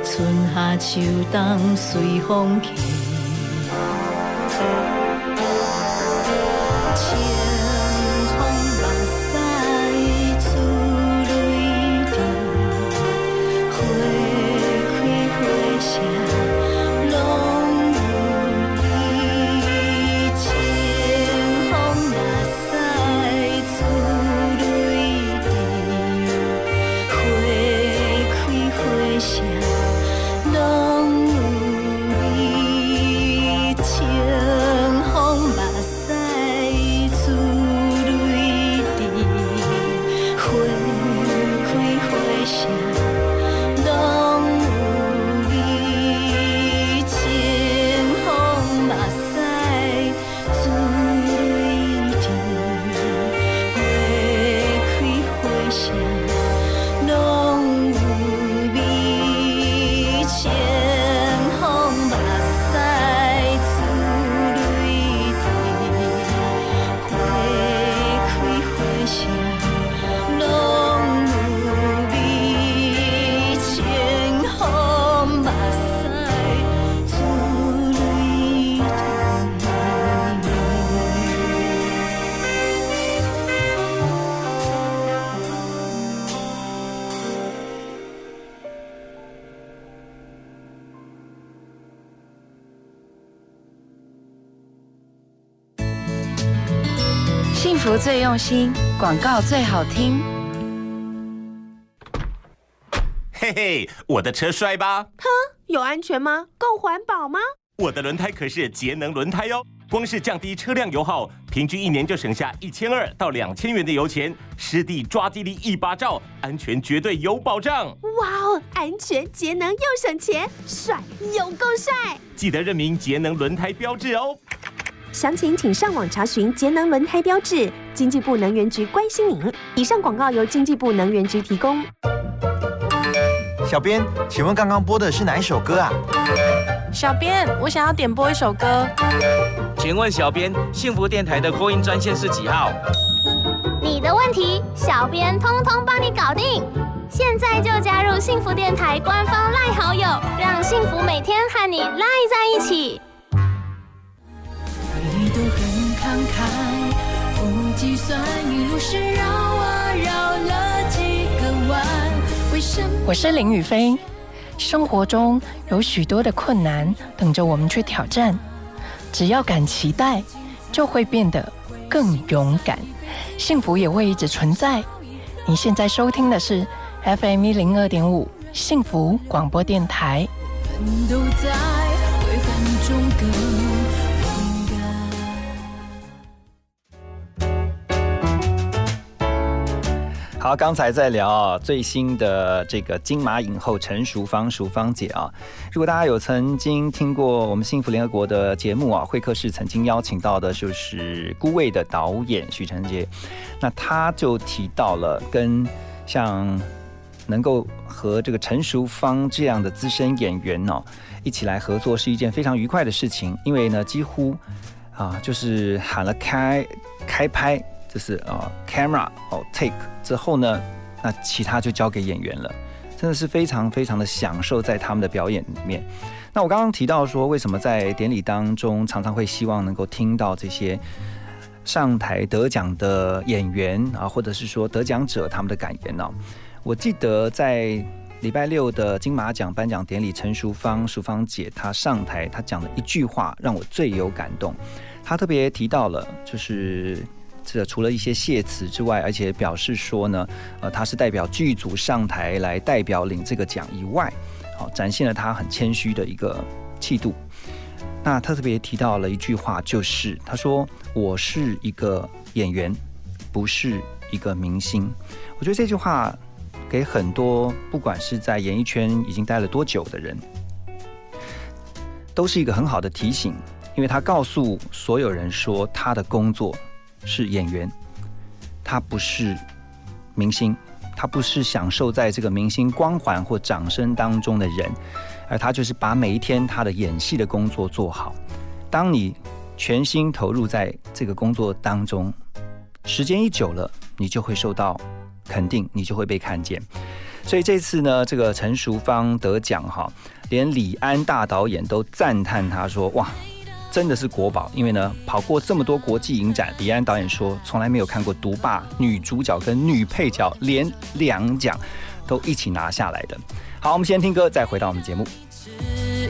Speaker 12: 春夏秋冬随风去。
Speaker 24: 最用心，广告最好听。
Speaker 25: 嘿嘿，我的车帅吧？
Speaker 26: 哼，有安全吗？够环保吗？
Speaker 25: 我的轮胎可是节能轮胎哦，光是降低车辆油耗，平均一年就省下一千二到两千元的油钱，湿地抓地力一把照，安全绝对有保障。
Speaker 26: 哇哦，安全、节能又省钱，帅又够帅！
Speaker 25: 记得认明节能轮胎标志哦。
Speaker 26: 详情请上网查询节能轮胎标志。经济部能源局关心您。以上广告由经济部能源局提供。
Speaker 14: 小编，请问刚刚播的是哪一首歌啊？
Speaker 7: 小编，我想要点播一首歌。
Speaker 27: 请问小编，幸福电台的扩音专线是几号？
Speaker 19: 你的问题，小编通通帮你搞定。现在就加入幸福电台官方赖好友，让幸福每天和你赖在一起。
Speaker 3: 算一路是绕啊绕了几个弯，为什么？
Speaker 28: 我是林雨飞。生活中有许多的困难等着我们去挑战，只要敢期待，就会变得更勇敢，幸福也会一直存在。你现在收听的是 FM 一零二点五幸福广播电台。
Speaker 4: 好，刚才在聊最新的这个金马影后陈淑芳，淑芳姐啊，如果大家有曾经听过我们幸福联合国的节目啊，会客室曾经邀请到的就是《孤味》的导演许承杰，那他就提到了跟像能够和这个陈淑芳这样的资深演员哦一起来合作是一件非常愉快的事情，因为呢几乎啊就是喊了开开拍。就是啊、呃、，camera 哦 take 之后呢，那其他就交给演员了，真的是非常非常的享受在他们的表演里面。那我刚刚提到说，为什么在典礼当中常常会希望能够听到这些上台得奖的演员啊，或者是说得奖者他们的感言呢、我记得在礼拜六的金马奖颁奖典礼，陈淑芳淑芳姐她上台，她讲的一句话让我最有感动。她特别提到了，就是。这除了一些谢词之外，而且表示说呢，呃，他是代表剧组上台来代表领这个奖以外，好、展现了他很谦虚的一个气度。那他特别提到了一句话，就是他说：“我是一个演员，不是一个明星。”我觉得这句话给很多不管是在演艺圈已经待了多久的人，都是一个很好的提醒，因为他告诉所有人说他的工作。是演员，他不是明星，他不是享受在这个明星光环或掌声当中的人，而他就是把每一天他的演戏的工作做好。当你全心投入在这个工作当中，时间一久了，你就会受到肯定，你就会被看见。所以这次呢，这个陈淑芳得奖哈，连李安大导演都赞叹他说：“哇！”真的是国宝，因为呢，跑过这么多国际影展，李安导演说从来没有看过独霸女主角跟女配角连两奖都一起拿下来的。好，我们先听歌，再回到我们节目。
Speaker 3: 质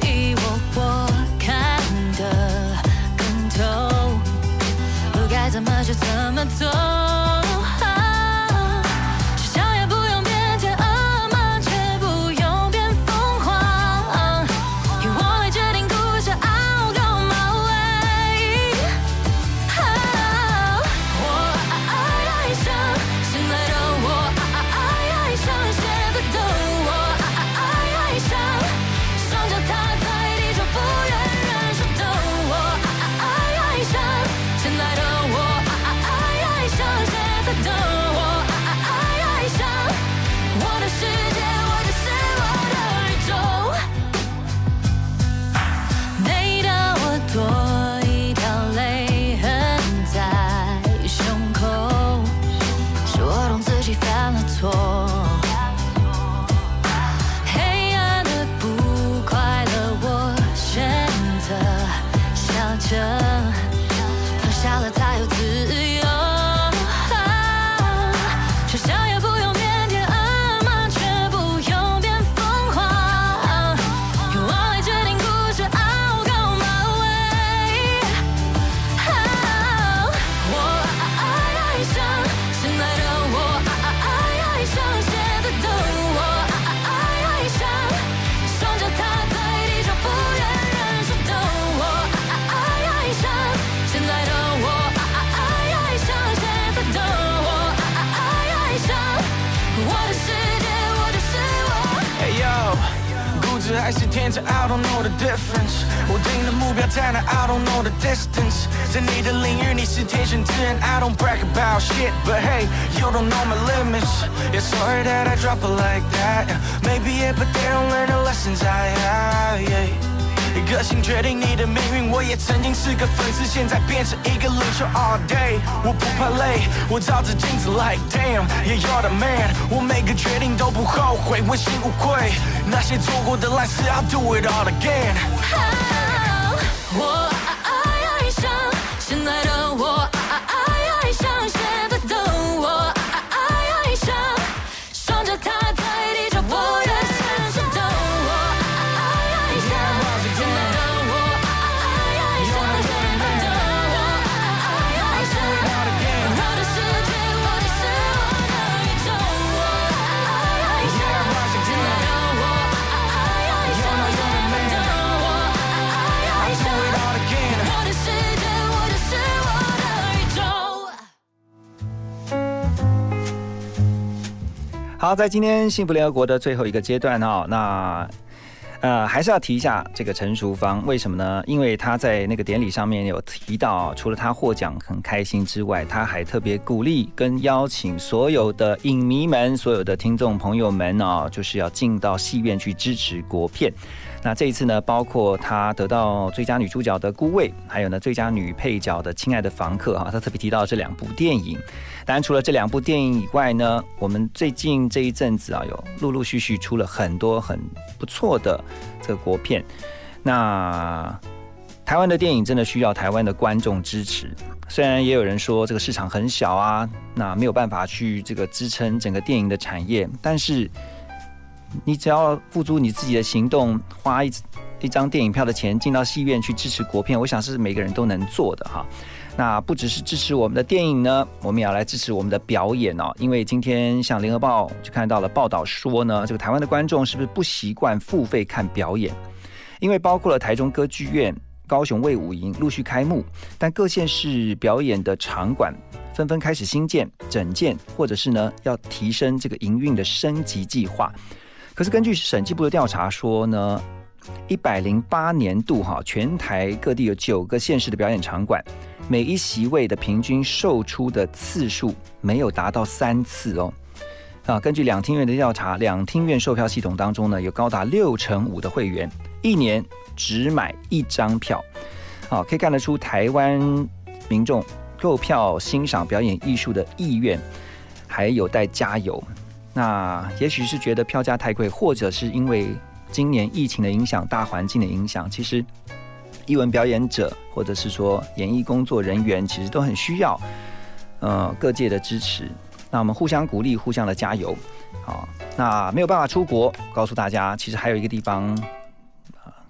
Speaker 3: 疑我，我看得更透，该怎么就怎么走。
Speaker 29: distance。在你的领域，你是天选之人，I don't brag about shit，but hey you don't know my limits。Yeah sorry that I drop it like that。Maybe it but they don't learn the lessons I have。Yeah 个性决定你的命运，我也曾经是个粉丝，现在变成一个领袖。All day，我不怕累，我照着镜子 like damn，yeah you're the man。我每个决定都不后悔，问心无愧。那些做过的烂事，I'll do it all again。
Speaker 12: 我
Speaker 4: 好，在今天幸福联合国的最后一个阶段哦，那呃还是要提一下这个陈淑芳，为什么呢？因为他在那个典礼上面有提到，除了他获奖很开心之外，他还特别鼓励跟邀请所有的影迷们、所有的听众朋友们哦，就是要进到戏院去支持国片。那这一次呢，包括她得到最佳女主角的《孤味》，还有呢最佳女配角的《亲爱的房客》哈，她特别提到这两部电影。当然，除了这两部电影以外呢，我们最近这一阵子啊，有陆陆续续出了很多很不错的这个国片。那台湾的电影真的需要台湾的观众支持。虽然也有人说这个市场很小啊，那没有办法去这个支撑整个电影的产业，但是你只要付诸你自己的行动，花一一张电影票的钱进到戏院去支持国片，我想是每个人都能做的哈。那不只是支持我们的电影呢，我们也要来支持我们的表演哦。因为今天像联合报就看到了报道说呢，这个台湾的观众是不是不习惯付费看表演？因为包括了台中歌剧院、高雄卫武营陆续开幕，但各县市表演的场馆纷纷开始新建、整建，或者是呢要提升这个营运的升级计划。可是根据审计部的调查说呢，一百零八年度哈，全台各地有九个县市的表演场馆，每一席位的平均售出的次数没有达到三次哦。啊，根据两厅院的调查，两厅院售票系统当中呢，有高达六成五的会员一年只买一张票。啊，可以看得出台湾民众购票欣赏表演艺术的意愿还有待加油。那也许是觉得票价太贵，或者是因为今年疫情的影响、大环境的影响，其实艺文表演者或者是说演艺工作人员，其实都很需要呃各界的支持。那我们互相鼓励，互相的加油。好，那没有办法出国，告诉大家，其实还有一个地方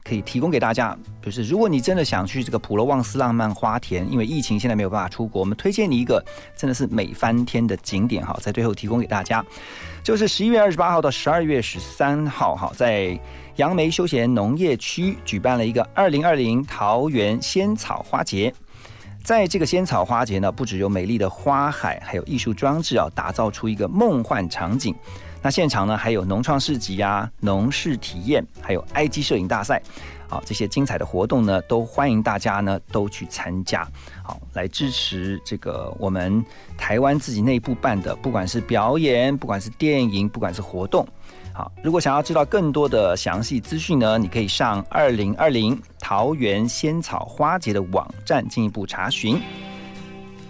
Speaker 4: 可以提供给大家，就是如果你真的想去这个普罗旺斯浪漫花田，因为疫情现在没有办法出国，我们推荐你一个真的是美翻天的景点哈，在最后提供给大家，就是十一月二十八号到十二月十三号哈，在杨梅休闲农业区举办了一个二零二零桃园仙草花节。在这个仙草花节呢，不只有美丽的花海，还有艺术装置啊，打造出一个梦幻场景。那现场呢，还有农创市集啊、农事体验，还有 IG 摄影大赛，好，这些精彩的活动呢，都欢迎大家呢都去参加，好，来支持这个我们台湾自己内部办的，不管是表演，不管是电影，不管是活动。好，如果想要知道更多的详细资讯呢，你可以上二零二零桃园仙草花节的网站进一步查询。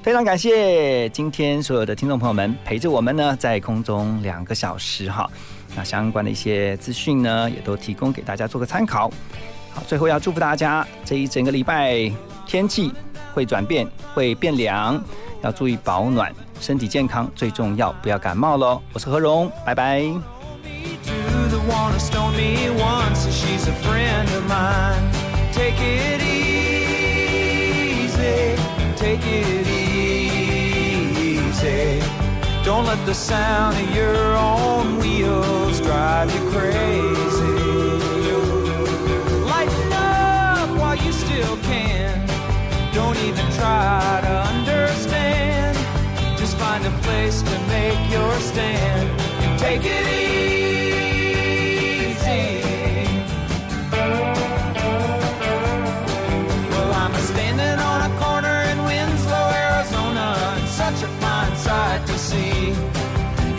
Speaker 4: 非常感谢今天所有的听众朋友们陪着我们呢，在空中两个小时哈。那相关的一些资讯呢，也都提供给大家做个参考。好，最后要祝福大家这一整个礼拜天气会转变，会变凉，要注意保暖，身体健康最重要，不要感冒喽。我是何荣，拜拜。
Speaker 29: Don't let the sound of your own wheels drive you crazy. Still can. Don't even try to understand. Just find a place to make your stand. and take it easy. Well, I'm standing on a corner in Winslow, Arizona, and such a fine sight to see.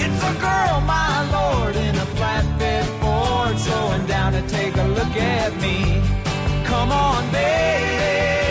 Speaker 29: It's a girl, my lord, in a flatbed Ford, slowing down to take a look at me. Come on, baby,